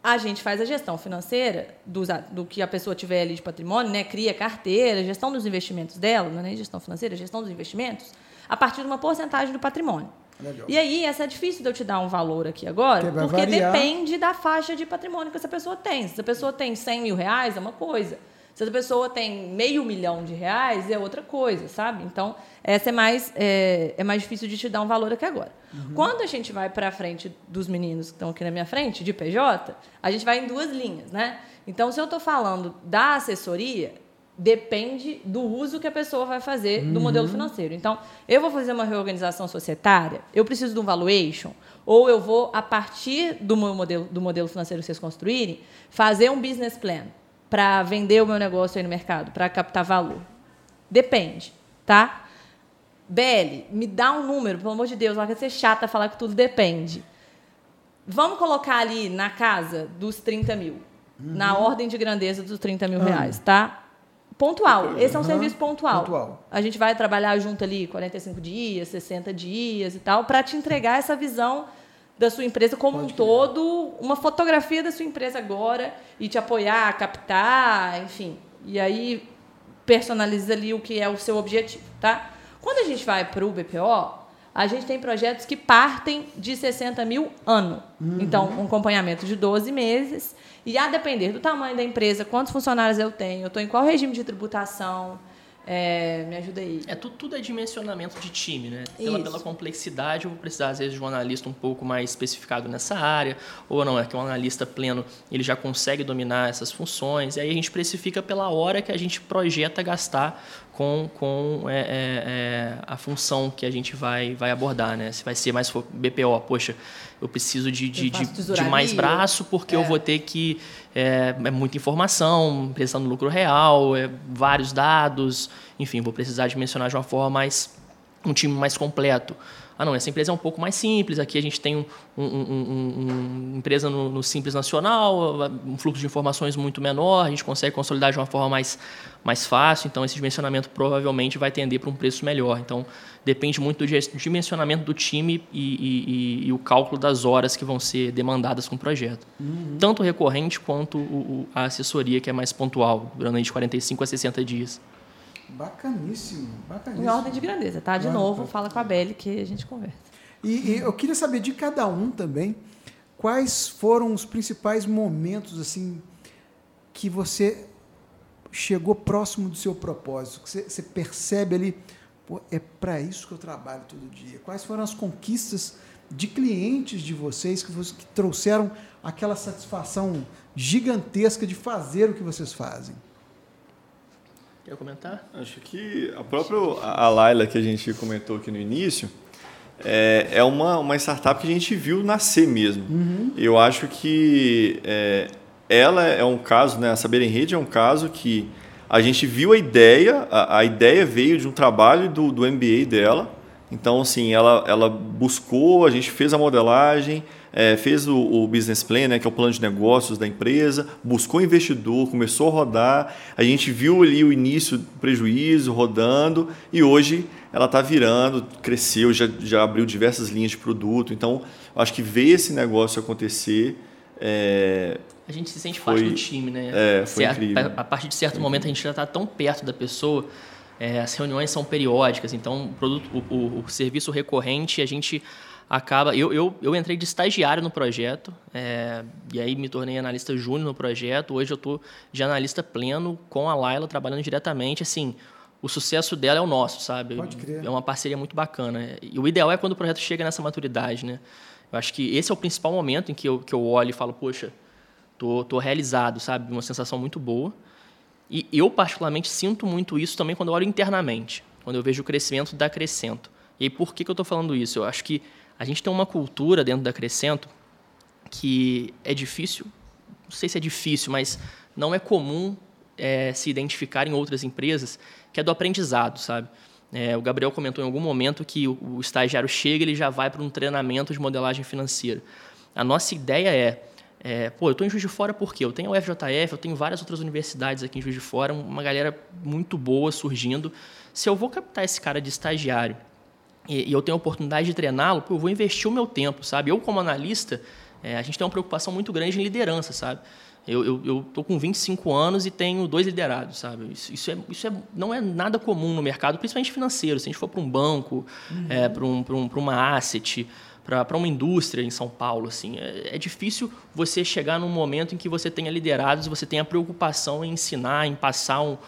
Speaker 2: a gente faz a gestão financeira dos a- do que a pessoa tiver ali de patrimônio, né? cria carteira, gestão dos investimentos dela, não é nem gestão financeira, gestão dos investimentos, a partir de uma porcentagem do patrimônio.
Speaker 1: Legal.
Speaker 2: E aí, essa é difícil de eu te dar um valor aqui agora,
Speaker 1: Porque variar.
Speaker 2: depende da faixa de patrimônio que essa pessoa tem. Se essa pessoa tem 100 mil reais, é uma coisa. Se essa pessoa tem meio milhão de reais, é outra coisa, sabe? Então, essa é mais, é, é mais difícil de te dar um valor aqui agora. Quando a gente vai para frente dos meninos que estão aqui na minha frente, de PJ, a gente vai em duas linhas, né? Então, se eu estou falando da assessoria, depende do uso que a pessoa vai fazer do modelo financeiro. Então, eu vou fazer uma reorganização societária, eu preciso de um valuation, ou eu vou, a partir do meu modelo, do modelo financeiro que vocês construírem, fazer um business plan para vender o meu negócio aí no mercado, para captar valor. Depende, tá? BL, me dá um número, pelo amor de Deus, não vai ser chata falar que tudo depende. Vamos colocar ali na casa dos 30 mil. Na ordem de grandeza dos 30 mil reais, tá? Pontual. Esse é um serviço pontual.
Speaker 1: Pontual.
Speaker 2: A gente vai trabalhar junto ali 45 dias, 60 dias e tal, para te entregar essa visão da sua empresa como um todo, uma fotografia da sua empresa agora e te apoiar, captar, enfim. E aí personaliza ali o que é o seu objetivo, tá? Quando a gente vai para o BPO, a gente tem projetos que partem de 60 mil ano. Então, um acompanhamento de 12 meses. E a depender do tamanho da empresa, quantos funcionários eu tenho, eu estou em qual regime de tributação, é, me ajuda aí.
Speaker 4: É tudo, tudo é dimensionamento de time, né? Pela, pela complexidade, eu vou precisar, às vezes, de um analista um pouco mais especificado nessa área, ou não, é que um analista pleno ele já consegue dominar essas funções, e aí a gente precifica pela hora que a gente projeta gastar com, com é, é, é, a função que a gente vai, vai abordar, né? Se vai ser mais BPO, poxa, eu preciso de, de,
Speaker 2: Eu
Speaker 4: de, de mais braço porque eu
Speaker 2: É.
Speaker 4: vou ter que é, é muita informação, pensando no lucro real, é, vários dados, enfim, vou precisar de mencionar de uma forma mais um time mais completo. Ah, não, essa empresa é um pouco mais simples. Aqui a gente tem um, um- um- um- um empresa no, no Simples Nacional, um fluxo de informações muito menor, a gente consegue consolidar de uma forma mais, mais fácil. Então, esse dimensionamento provavelmente vai tender para um preço melhor. Então, depende muito do dimensionamento do time e, e- e- o cálculo das horas que vão ser demandadas com o projeto. Tanto o recorrente quanto o- o- a assessoria, que é mais pontual, durante 45 a 60 dias.
Speaker 1: Bacaníssimo, bacaníssimo.
Speaker 2: Em ordem de grandeza, tá? De
Speaker 1: Vai,
Speaker 2: novo,
Speaker 1: vai.
Speaker 2: fala com a Beli que a gente conversa.
Speaker 1: E, e eu queria saber de cada um também quais foram os principais momentos assim que você chegou próximo do seu propósito, que você, você percebe ali, pô, é para isso que eu trabalho todo dia. Quais foram as conquistas de clientes de vocês que, vocês, que trouxeram aquela satisfação gigantesca de fazer o que vocês fazem?
Speaker 4: Quer comentar?
Speaker 3: Acho que a própria a Laila que a gente comentou aqui no início é, é uma, uma startup que a gente viu nascer mesmo. Eu acho que é, ela é um caso, né, a Saber em Rede é um caso que a gente viu a ideia, a, a ideia veio de um trabalho do, do MBA dela. Então, assim, ela, ela buscou, a gente fez a modelagem, é, fez o, o business plan, né, que é o plano de negócios da empresa, buscou investidor, começou a rodar, a gente viu ali o início do prejuízo rodando e hoje ela está virando, cresceu, já, já abriu diversas linhas de produto. Então, eu acho que ver esse negócio acontecer é,
Speaker 4: A gente se sente
Speaker 3: Foi-
Speaker 4: parte do time, né?
Speaker 3: é, foi
Speaker 4: a-
Speaker 3: incrível.
Speaker 4: A, partir de certo momento a gente já está tão perto da pessoa, é, as reuniões são periódicas, então o, produto, o, o- o serviço recorrente a gente acaba. Eu, eu, eu entrei de estagiário no projeto, é, e aí me tornei analista júnior no projeto. Hoje eu estou de analista pleno com a Laila trabalhando diretamente. Assim, o sucesso dela é o nosso, sabe?
Speaker 1: Pode crer.
Speaker 4: É uma parceria muito bacana. E o ideal é quando o projeto chega nessa maturidade, né? Eu acho que esse é o principal momento em que eu, que eu olho e falo, poxa, tô, tô realizado, sabe? Uma sensação muito boa. E eu, particularmente, sinto muito isso também quando eu olho internamente, quando eu vejo o crescimento da Crescento. E aí, por que, que eu estou falando isso? Eu acho que a gente tem uma cultura dentro da Crescento que é difícil, não sei se é difícil, mas não é comum é, se identificar em outras empresas, que é do aprendizado, sabe? É, o Gabriel comentou em algum momento que o, o estagiário chega ele já vai para um treinamento de modelagem financeira. A nossa ideia é, é pô, eu estou em Juiz de Fora por quê? Eu tenho o FJF, eu tenho várias outras universidades aqui em Juiz de Fora, uma galera muito boa surgindo. Se eu vou captar esse cara de estagiário e, e eu tenho a oportunidade de treiná-lo, eu vou investir o meu tempo, sabe? Eu, como analista, é, a gente tem uma preocupação muito grande em liderança, sabe? Eu, eu, eu tô com 25 anos e tenho dois liderados, sabe? Isso, isso, é, isso é, não é nada comum no mercado, principalmente financeiro. Se a gente for para um banco, uhum. é, para um, um, uma asset, para uma indústria em São Paulo, assim, é, é, difícil você chegar num momento em que você tenha liderados, você tenha preocupação em ensinar, em passar um,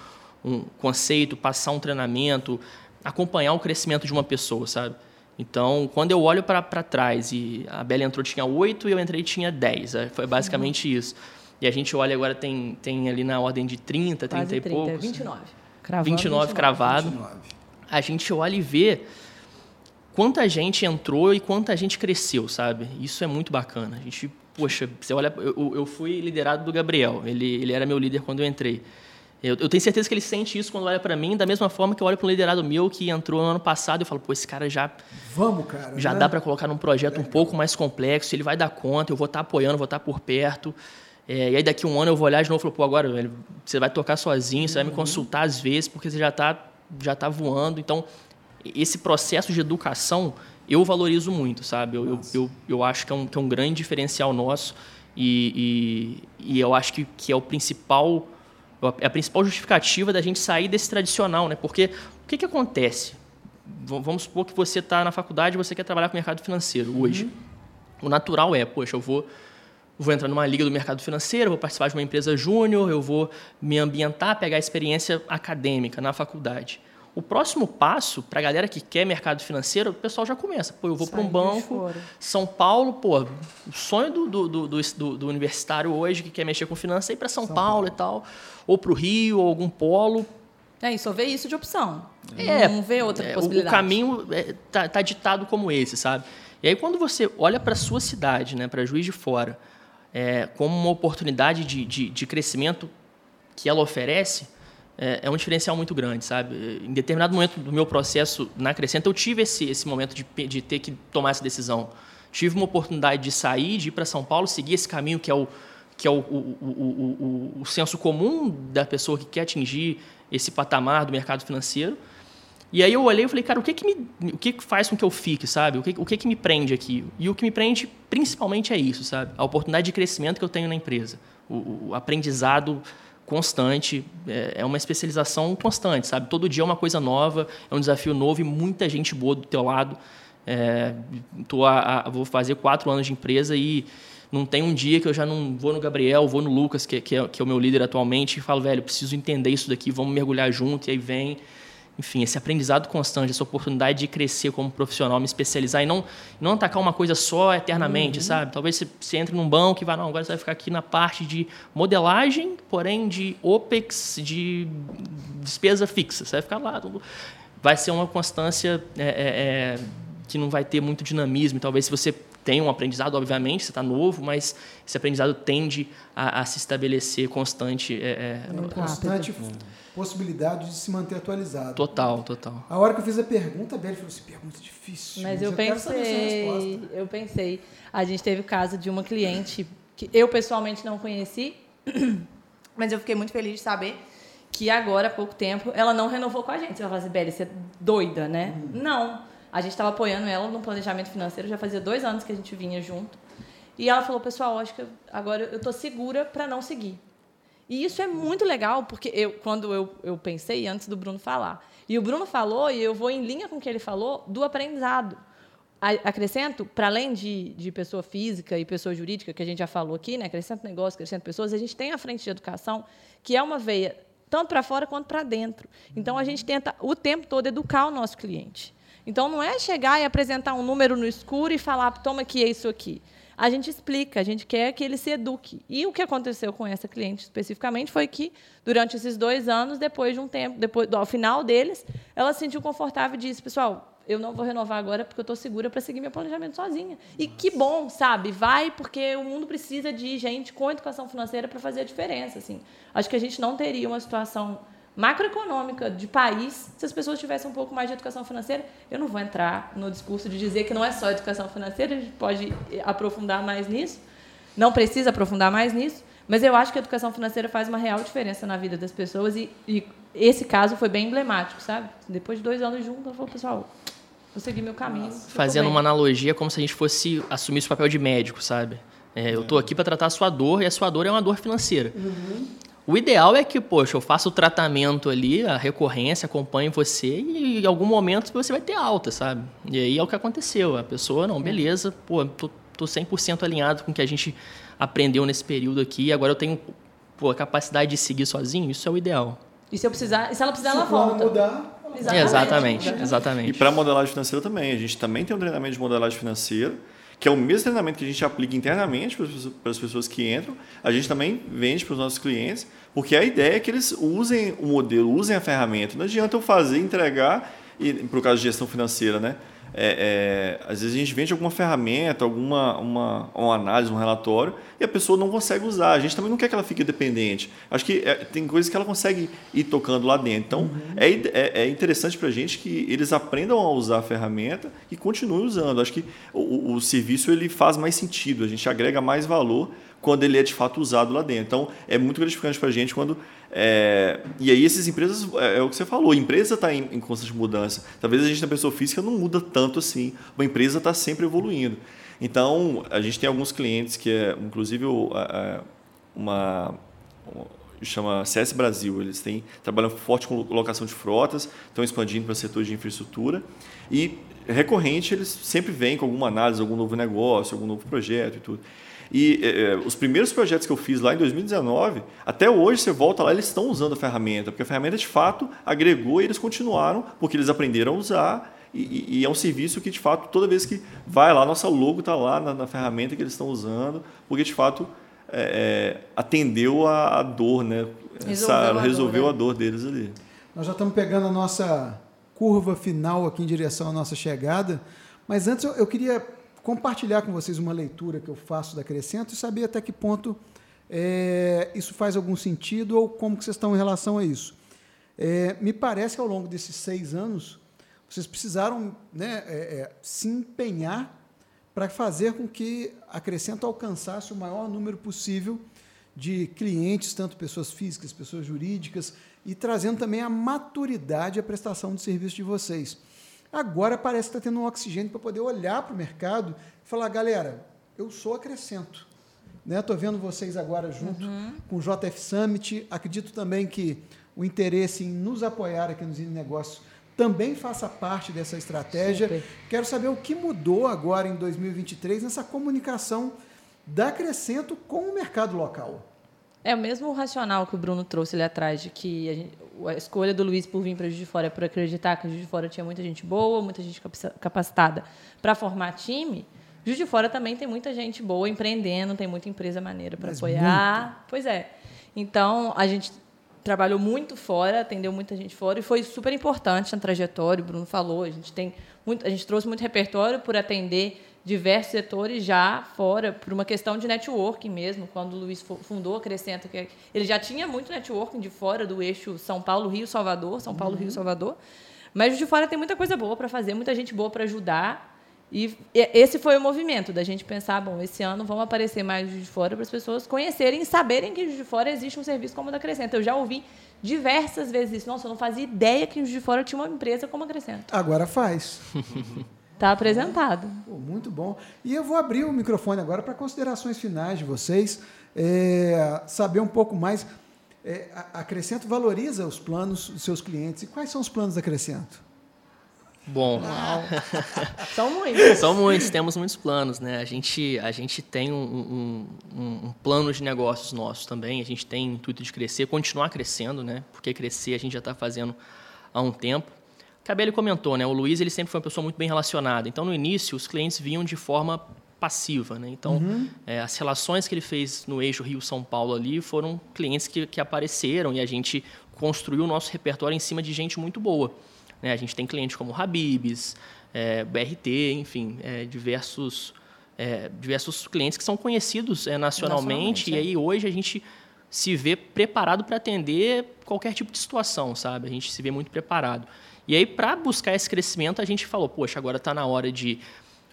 Speaker 4: um conceito, passar um treinamento, acompanhar o crescimento de uma pessoa, sabe? Então, quando eu olho para trás e a Bela entrou tinha 8 e eu entrei tinha 10, é, foi basicamente uhum. isso. E a gente olha agora, tem, tem ali na ordem de 30, 30 Quase e 30, poucos.
Speaker 2: 29.
Speaker 4: Cravando, 29, 29 cravado. 29. A gente olha e vê quanta gente entrou e quanta gente cresceu, sabe? Isso é muito bacana. A gente, poxa, você olha, eu, eu fui liderado do Gabriel, ele, ele era meu líder quando eu entrei. Eu, eu tenho certeza que ele sente isso quando olha para mim, da mesma forma que eu olho para um liderado meu que entrou no ano passado e falo, pô, esse cara já.
Speaker 1: Vamos, cara.
Speaker 4: Já né? dá para colocar num projeto um pouco mais complexo, ele vai dar conta, eu vou estar tá apoiando, vou estar tá por perto. É, e aí daqui um ano eu vou olhar de novo e falo, pô, agora velho, você vai tocar sozinho, você vai me uhum. consultar às vezes, porque você já está já tá voando. Então, esse processo de educação eu valorizo muito, sabe? Eu, eu, eu, eu, acho que é, um, que é um grande diferencial nosso e, e, e eu acho que, que é o principal é a principal justificativa da gente sair desse tradicional, né? Porque o que, que acontece? Vamos supor que você está na faculdade e você quer trabalhar com o mercado financeiro hoje. Uhum. O natural é, poxa, eu vou vou entrar numa liga do mercado financeiro, vou participar de uma empresa júnior, eu vou me ambientar, pegar experiência acadêmica na faculdade. O próximo passo, para a galera que quer mercado financeiro, o pessoal já começa. Pô, eu vou para um banco, São Paulo, pô, o sonho do, do, do, do, universitário hoje que quer mexer com finanças é ir para São, São Paulo, Paulo, e tal. Ou para o Rio, ou algum polo.
Speaker 2: É, e só vê isso de opção. É, não vê outra é, possibilidade.
Speaker 4: O caminho está é, tá, ditado como esse, sabe? E aí, quando você olha para a sua cidade, né, para Juiz de Fora, é, como uma oportunidade de, de, de, crescimento que ela oferece, é, é, um diferencial muito grande, sabe? Em determinado momento do meu processo na Crescenta, eu tive esse, esse momento de, de ter que tomar essa decisão. Tive uma oportunidade de sair, de ir para São Paulo, seguir esse caminho que é o, que é o, o, o, o, senso comum da pessoa que quer atingir esse patamar do mercado financeiro. E aí eu olhei e falei, cara, o que que, me, o que faz com que eu fique, sabe? O que, o que que me prende aqui? E o que me prende principalmente é isso, sabe? A oportunidade de crescimento que eu tenho na empresa. O aprendizado constante, é, é uma especialização constante, sabe? Todo dia é uma coisa nova, é um desafio novo e muita gente boa do teu lado. É, tô a, a, vou fazer quatro anos de empresa e não tem um dia que eu já não vou no Gabriel, vou no Lucas, que, que, é, que é o meu líder atualmente, e falo, velho, preciso entender isso daqui, vamos mergulhar junto, e aí vem enfim, esse aprendizado constante, essa oportunidade de crescer como profissional, me especializar e não, não atacar uma coisa só eternamente, uhum. sabe? Talvez você, você entre num banco e vá, não, agora você vai ficar aqui na parte de modelagem, porém de OPEX, de despesa fixa. Você vai ficar lá. Vai ser uma constância é, é, é, que não vai ter muito dinamismo. Talvez se você tem um aprendizado, obviamente, você está novo, mas esse aprendizado tende a, a se estabelecer constante. É,
Speaker 1: é, é constante possibilidade de se manter atualizado.
Speaker 4: Total, total.
Speaker 1: A hora que eu fiz a pergunta, a Beli falou assim, pergunta difícil.
Speaker 2: Mas eu pensei, eu pensei. A gente teve o caso de uma cliente que eu pessoalmente não conheci, *clears throat* mas eu fiquei muito feliz de saber que agora, há pouco tempo, ela não renovou com a gente. Você vai falar assim, Beli, você é doida, né? Hum. Não. A gente estava apoiando ela no planejamento financeiro, já fazia dois anos que a gente vinha junto. E ela falou, pessoal, acho que agora eu estou segura para não seguir. E isso é muito legal, porque eu, quando eu, eu pensei, antes do Bruno falar, e o Bruno falou, e eu vou em linha com o que ele falou, do aprendizado. Acrescento, para além de, de pessoa física e pessoa jurídica, que a gente já falou aqui, né? acrescento negócio, acrescento pessoas, a gente tem a frente de educação, que é uma veia tanto para fora quanto para dentro. Então, a gente tenta o tempo todo educar o nosso cliente. Então, não é chegar e apresentar um número no escuro e falar, toma aqui, é isso aqui. A gente explica, a gente quer que ele se eduque. E o que aconteceu com essa cliente especificamente foi que, durante esses dois anos, depois de um tempo, depois, ao final deles, ela se sentiu confortável e disse, pessoal, eu não vou renovar agora porque eu estou segura para seguir meu planejamento sozinha. E que bom, sabe? Vai porque o mundo precisa de gente com educação financeira para fazer a diferença. Assim. Acho que a gente não teria uma situação macroeconômica de país se as pessoas tivessem um pouco mais de educação financeira. Eu não vou entrar no discurso de dizer que não é só educação financeira, a gente pode aprofundar mais nisso. Não precisa aprofundar mais nisso, mas eu acho que a educação financeira faz uma real diferença na vida das pessoas e, e esse caso foi bem emblemático, sabe? Depois de dois anos juntos, ela falou, pessoal, vou seguir meu caminho.
Speaker 4: Fazendo uma analogia como se a gente fosse assumir esse papel de médico, sabe? É, eu estou aqui para tratar a sua dor e a sua dor é uma dor financeira. Uhum. O ideal é que, poxa, eu faça o tratamento ali, a recorrência, acompanhe você e em algum momento você vai ter alta, sabe? E aí é o que aconteceu. A pessoa, não, beleza, pô, tô, tô 100% alinhado com o que a gente aprendeu nesse período aqui, agora eu tenho pô, a capacidade de seguir sozinho, isso é o ideal.
Speaker 2: E se eu precisar, se ela precisar, se ela volta.
Speaker 1: mudar,
Speaker 4: exatamente, exatamente. exatamente.
Speaker 3: E para modelagem financeira também, a gente também tem um treinamento de modelagem financeira que é o mesmo treinamento que a gente aplica internamente para as pessoas que entram, a gente também vende para os nossos clientes, porque a ideia é que eles usem o modelo, usem a ferramenta. Não adianta eu fazer, entregar, e, por causa de gestão financeira, né? É, é, às vezes a gente vende alguma ferramenta, alguma uma, uma análise, um relatório, e a pessoa não consegue usar. A gente também não quer que ela fique dependente. Acho que é, tem coisas que ela consegue ir tocando lá dentro. Então, uhum. é, é, é interessante para a gente que eles aprendam a usar a ferramenta e continuem usando. Acho que o, o serviço ele faz mais sentido, a gente agrega mais valor quando ele é de fato usado lá dentro. Então, é muito gratificante para a gente quando. É... E aí, essas empresas, é, é o que você falou, a empresa está em, em, constante mudança. Talvez a gente, na pessoa física, não muda tanto assim. Uma empresa está sempre evoluindo. Então, a gente tem alguns clientes que é, inclusive, uma. chama CS Brasil, eles têm, trabalham forte com locação de frotas, estão expandindo para setores de infraestrutura e recorrente eles sempre vêm com alguma análise, algum novo negócio, algum novo projeto e tudo. E é, os primeiros projetos que eu fiz lá em 2019, até hoje você volta lá, eles estão usando a ferramenta, porque a ferramenta de fato agregou e eles continuaram, porque eles aprenderam a usar. E, e é um serviço que, de fato, toda vez que vai lá, nossa logo está lá na, na, ferramenta que eles estão usando, porque, de fato, é, atendeu a, a, dor, né? Resolveu, Essa, a, resolveu dor, né? a dor deles ali.
Speaker 1: Nós já estamos pegando a nossa curva final aqui em direção à nossa chegada, mas antes eu, eu queria compartilhar com vocês uma leitura que eu faço da Crescento e saber até que ponto é, isso faz algum sentido ou como que vocês estão em relação a isso. É, me parece que ao longo desses seis anos vocês precisaram né, é, é se empenhar para fazer com que a Crescento alcançasse o maior número possível de clientes, tanto pessoas físicas, pessoas jurídicas, e trazendo também a maturidade à prestação de serviço de vocês. Agora parece que está tendo um oxigênio para poder olhar para o mercado e falar, galera, eu sou acrescento. Estou né? vendo vocês agora junto uhum. com o JF Summit. Acredito também que o interesse em nos apoiar aqui nos Negócios também faça parte dessa estratégia. Super. Quero saber o que mudou agora em 2023 nessa comunicação da Crescento com o mercado local.
Speaker 2: É o mesmo racional que o Bruno trouxe ali atrás, de que a, gente, a escolha do Luiz por vir para Juiz de Fora é por acreditar que Juiz de Fora tinha muita gente boa, muita gente capacitada para formar time. Juiz de Fora também tem muita gente boa empreendendo, tem muita empresa maneira para apoiar. Muito. Pois é. Então, a gente trabalhou muito fora, atendeu muita gente fora e foi super importante na trajetória, o Bruno falou, a gente tem muito, a gente trouxe muito repertório por atender diversos setores já fora, por uma questão de networking mesmo. Quando o Luiz fundou a Crescenta, que ele já tinha muito networking de fora do eixo São Paulo, Rio, Salvador, São Paulo, uhum. Rio, Salvador. Mas de fora tem muita coisa boa para fazer, muita gente boa para ajudar. E esse foi o movimento da gente pensar, bom, esse ano vão aparecer mais de fora para as pessoas conhecerem e saberem que de fora existe um serviço como o da Crescenta. Eu já ouvi diversas vezes isso. Nossa, eu não fazia ideia que de fora tinha uma empresa como a Crescenta.
Speaker 1: Agora faz. *laughs*
Speaker 2: Está apresentado.
Speaker 1: Pô, muito bom. E eu vou abrir o microfone agora para considerações finais de vocês, é, saber um pouco mais. É, a Crescento valoriza os planos dos seus clientes. E quais são os planos da Crescento?
Speaker 4: Bom, *laughs*
Speaker 2: São muitos.
Speaker 4: são muitos, temos muitos planos, né? A gente, a gente tem um, um, um, um plano de negócios nosso também, a gente tem intuito de crescer, continuar crescendo, né? Porque crescer a gente já está fazendo há um tempo. Cabelli comentou, né? O Luiz ele sempre foi uma pessoa muito bem relacionada. Então, no início, os clientes vinham de forma passiva, né? Então, é, as relações que ele fez no eixo Rio-São Paulo ali foram clientes que, que apareceram e a gente construiu o nosso repertório em cima de gente muito boa. Né? A gente tem clientes como Habibs, é, BRT, enfim, é, diversos, é, diversos clientes que são conhecidos é, nacionalmente,
Speaker 2: Nacionalmente,
Speaker 4: e
Speaker 2: é.
Speaker 4: aí hoje a gente se vê preparado para atender qualquer tipo de situação, sabe? A gente se vê muito preparado. E aí, para buscar esse crescimento, a gente falou, poxa, agora está na hora de,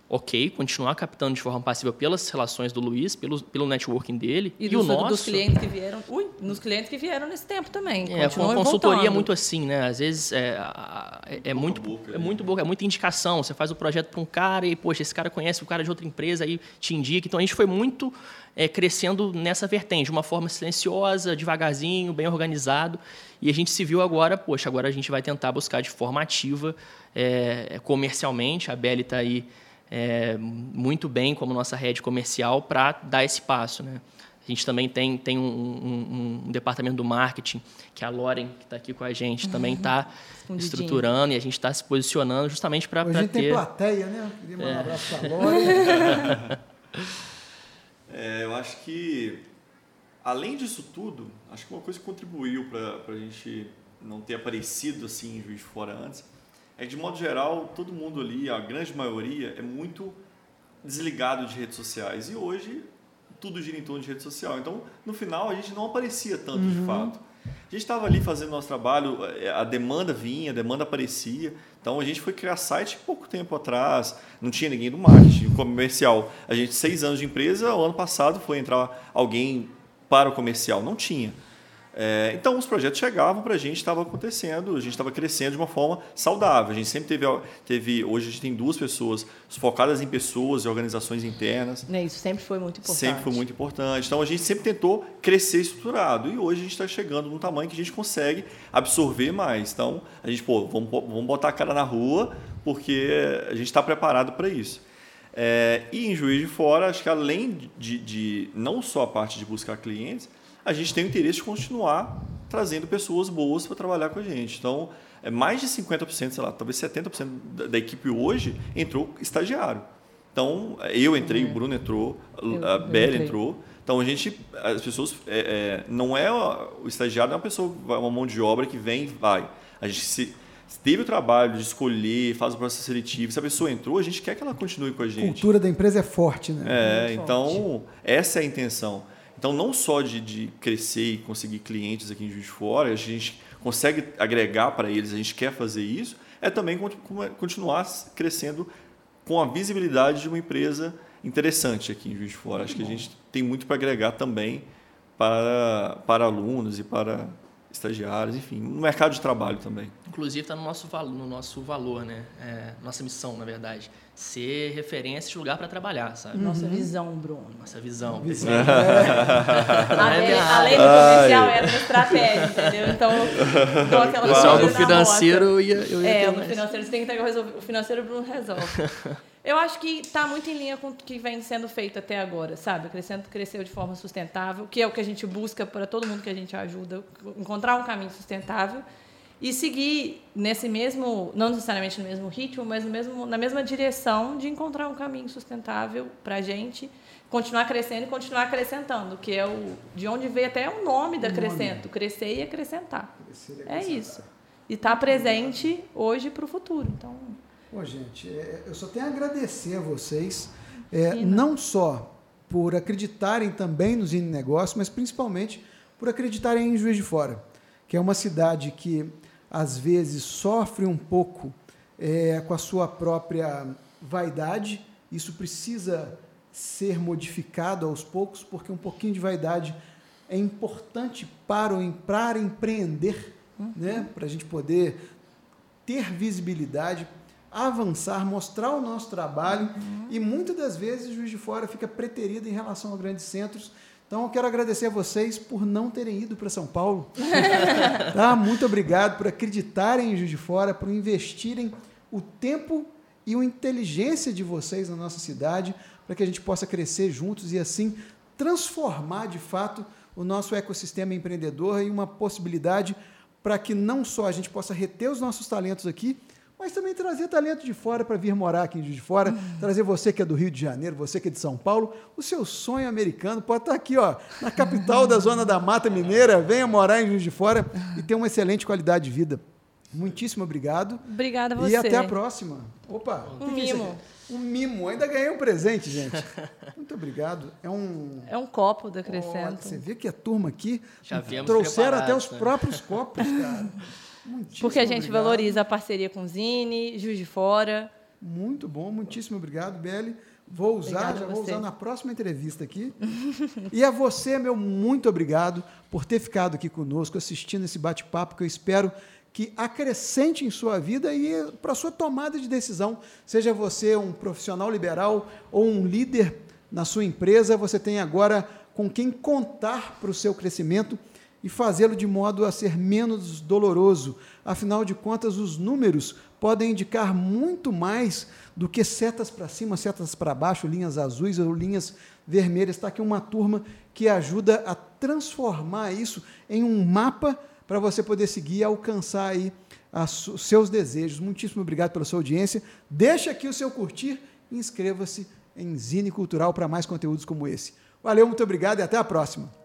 Speaker 4: ok, continuar captando de forma passiva pelas relações do Luiz, pelo, pelo networking dele,
Speaker 2: E,
Speaker 4: e,
Speaker 2: dos,
Speaker 4: o nosso...
Speaker 2: dos clientes que vieram. Ui, nos clientes que vieram nesse tempo também.
Speaker 4: É,
Speaker 2: continuam
Speaker 4: a consultoria é
Speaker 2: voltando.
Speaker 4: muito assim, né? Às vezes é, a- é, é muito,
Speaker 3: boca,
Speaker 4: é
Speaker 3: né?
Speaker 4: muito boa, é muita indicação. Você faz o projeto para um cara e, poxa, esse cara conhece o cara de outra empresa, aí te indica. Então a gente foi muito é, crescendo nessa vertente, de uma forma silenciosa, devagarzinho, bem organizado. E a gente se viu agora, poxa, agora a gente vai tentar buscar de forma ativa, é, comercialmente. A Belly está aí é, muito bem como nossa rede comercial para dar esse passo, né? A gente também tem, tem um, um- um departamento do marketing, que é a Loren, que está aqui com a gente, também está estruturando e a gente está se posicionando justamente para
Speaker 1: a gente tem plateia, né? Eu Queria mandar um abraço pra Lore. *laughs*
Speaker 3: É, eu acho que, além disso tudo, acho que uma coisa que contribuiu para a gente não ter aparecido assim em Juiz de Fora antes, é que, de modo geral, todo mundo ali, a grande maioria, é muito desligado de redes sociais. E hoje, tudo gira em torno de rede social. Então, no final, a gente não aparecia tanto de fato. A gente estava ali fazendo nosso trabalho, eh, a demanda vinha, a demanda aparecia. Então a gente foi criar site pouco tempo atrás, não tinha ninguém do marketing comercial. A gente, seis anos de empresa, o ano passado foi entrar alguém para o comercial. Não tinha. É, então os projetos chegavam para a gente, estava acontecendo, a gente estava crescendo de uma forma saudável. A gente sempre teve, teve, hoje a gente tem duas pessoas focadas em pessoas e organizações internas.
Speaker 2: Né, Isso sempre foi muito importante.
Speaker 3: Sempre foi muito importante. Então a gente sempre tentou crescer estruturado. E hoje a gente está chegando num tamanho que a gente consegue absorver mais. Então a gente, pô, vamos, vamos botar a cara na rua, porque a gente está preparado para isso. É, e em Juiz de Fora, acho que além de, de não só a parte de buscar clientes, a gente tem o interesse de continuar trazendo pessoas boas para trabalhar com a gente. Então, é mais de 50%, sei lá, talvez 70% da, da equipe hoje entrou estagiário. Então, eu entrei, o Bruno entrou,
Speaker 2: Eu-
Speaker 3: a Bela entrou. Então, a gente, as pessoas, é, é, não é o estagiário, não é uma pessoa, uma mão de obra que vem e vai. A gente se teve o trabalho de escolher, faz o processo seletivo. Se a pessoa entrou, a gente quer que ela continue com a
Speaker 1: A
Speaker 3: gente.
Speaker 1: cultura da empresa é forte, né?
Speaker 3: É,
Speaker 2: Muito
Speaker 3: então essa é a intenção. Então não só de, de crescer e conseguir clientes aqui em Juiz de Fora, a gente consegue agregar para eles, a gente quer fazer isso, é também con- con- continuar crescendo com a visibilidade de uma empresa interessante aqui em Juiz de Fora. Acho que a gente tem muito para agregar também para, para alunos e para estagiários, enfim, no mercado de trabalho também.
Speaker 4: Inclusive está no nosso valor, no nosso valor, né? É, nossa missão, na verdade, ser referência de lugar para trabalhar, sabe?
Speaker 2: Nossa visão, Bruno.
Speaker 4: Nossa visão.
Speaker 1: Visão. *laughs*
Speaker 2: Além,
Speaker 4: minha
Speaker 2: além do comercial, era uma estratégia, entendeu? Então, dou *laughs* aquela
Speaker 4: O pessoal do
Speaker 2: mordida na
Speaker 4: financeiro
Speaker 2: bota.
Speaker 4: eu ia, eu ia
Speaker 2: É, no financeiro você tem que resolver. O financeiro o Bruno resolve. *laughs* Eu acho que está muito em linha com o que vem sendo feito até agora, sabe? Crescendo, cresceu de forma sustentável, que é o que a gente busca para todo mundo que a gente ajuda, encontrar um caminho sustentável e seguir nesse mesmo, não necessariamente no mesmo ritmo, mas no mesmo, na mesma direção de encontrar um caminho sustentável para a gente continuar crescendo e continuar acrescentando, que é o de onde veio até o nome da
Speaker 1: O nome.
Speaker 2: Crescento, crescer e acrescentar.
Speaker 1: Crescer e
Speaker 2: É
Speaker 1: acrescentar.
Speaker 2: isso. E estar presente hoje para o futuro. Então,
Speaker 1: Bom, gente, é, eu só tenho a agradecer a vocês, é, não só por acreditarem também nos Zine Negócio, mas principalmente por acreditarem em Juiz de Fora, que é uma cidade que às vezes sofre um pouco é, com a sua própria vaidade. Isso precisa ser modificado aos poucos, porque um pouquinho de vaidade é importante para, o, para empreender, né? para a gente poder ter visibilidade, avançar, mostrar o nosso trabalho e muitas das vezes Juiz de Fora fica preterido em relação a grandes centros. Então eu quero agradecer a vocês por não terem ido para São Paulo. *laughs* tá? Muito obrigado por acreditarem em Juiz de Fora, por investirem o tempo e a inteligência de vocês na nossa cidade para que a gente possa crescer juntos e assim transformar de fato o nosso ecossistema empreendedor em uma possibilidade para que não só a gente possa reter os nossos talentos aqui, mas também trazer talento de fora para vir morar aqui em Juiz de Fora, uhum. trazer você que é do Rio de Janeiro, você que é de São Paulo, o seu sonho americano pode estar aqui, ó, na capital da zona da Mata Mineira, venha morar em Juiz de Fora e ter uma excelente qualidade de vida. Muitíssimo obrigado.
Speaker 2: Obrigada a você.
Speaker 1: E até a próxima. Opa,
Speaker 2: um mimo.
Speaker 1: É um mimo. Ainda ganhei um presente, gente. Muito obrigado. É um.
Speaker 2: É um copo da Crescento.
Speaker 1: você vê que a turma aqui
Speaker 4: Já
Speaker 1: trouxeram até os né? próprios copos, cara. *laughs*
Speaker 2: Muitíssimo Porque a gente obrigado. valoriza a parceria com o Zine, Juiz de Fora.
Speaker 1: Muito bom, muitíssimo obrigado, Beli. Vou usar, já vou usar na próxima entrevista aqui. *laughs* e a você, meu muito obrigado por ter ficado aqui conosco, assistindo esse bate-papo que eu espero que acrescente em sua vida e para sua tomada de decisão. Seja você um profissional liberal ou um líder na sua empresa, você tem agora com quem contar para o seu crescimento e fazê-lo de modo a ser menos doloroso. Afinal de contas, os números podem indicar muito mais do que setas para cima, setas para baixo, linhas azuis ou linhas vermelhas. Está aqui uma turma que ajuda a transformar isso em um mapa para você poder seguir e alcançar aí os seus desejos. Muitíssimo obrigado pela sua audiência. Deixa aqui o seu curtir e inscreva-se em Zine Cultural para mais conteúdos como esse. Valeu, muito obrigado e até a próxima.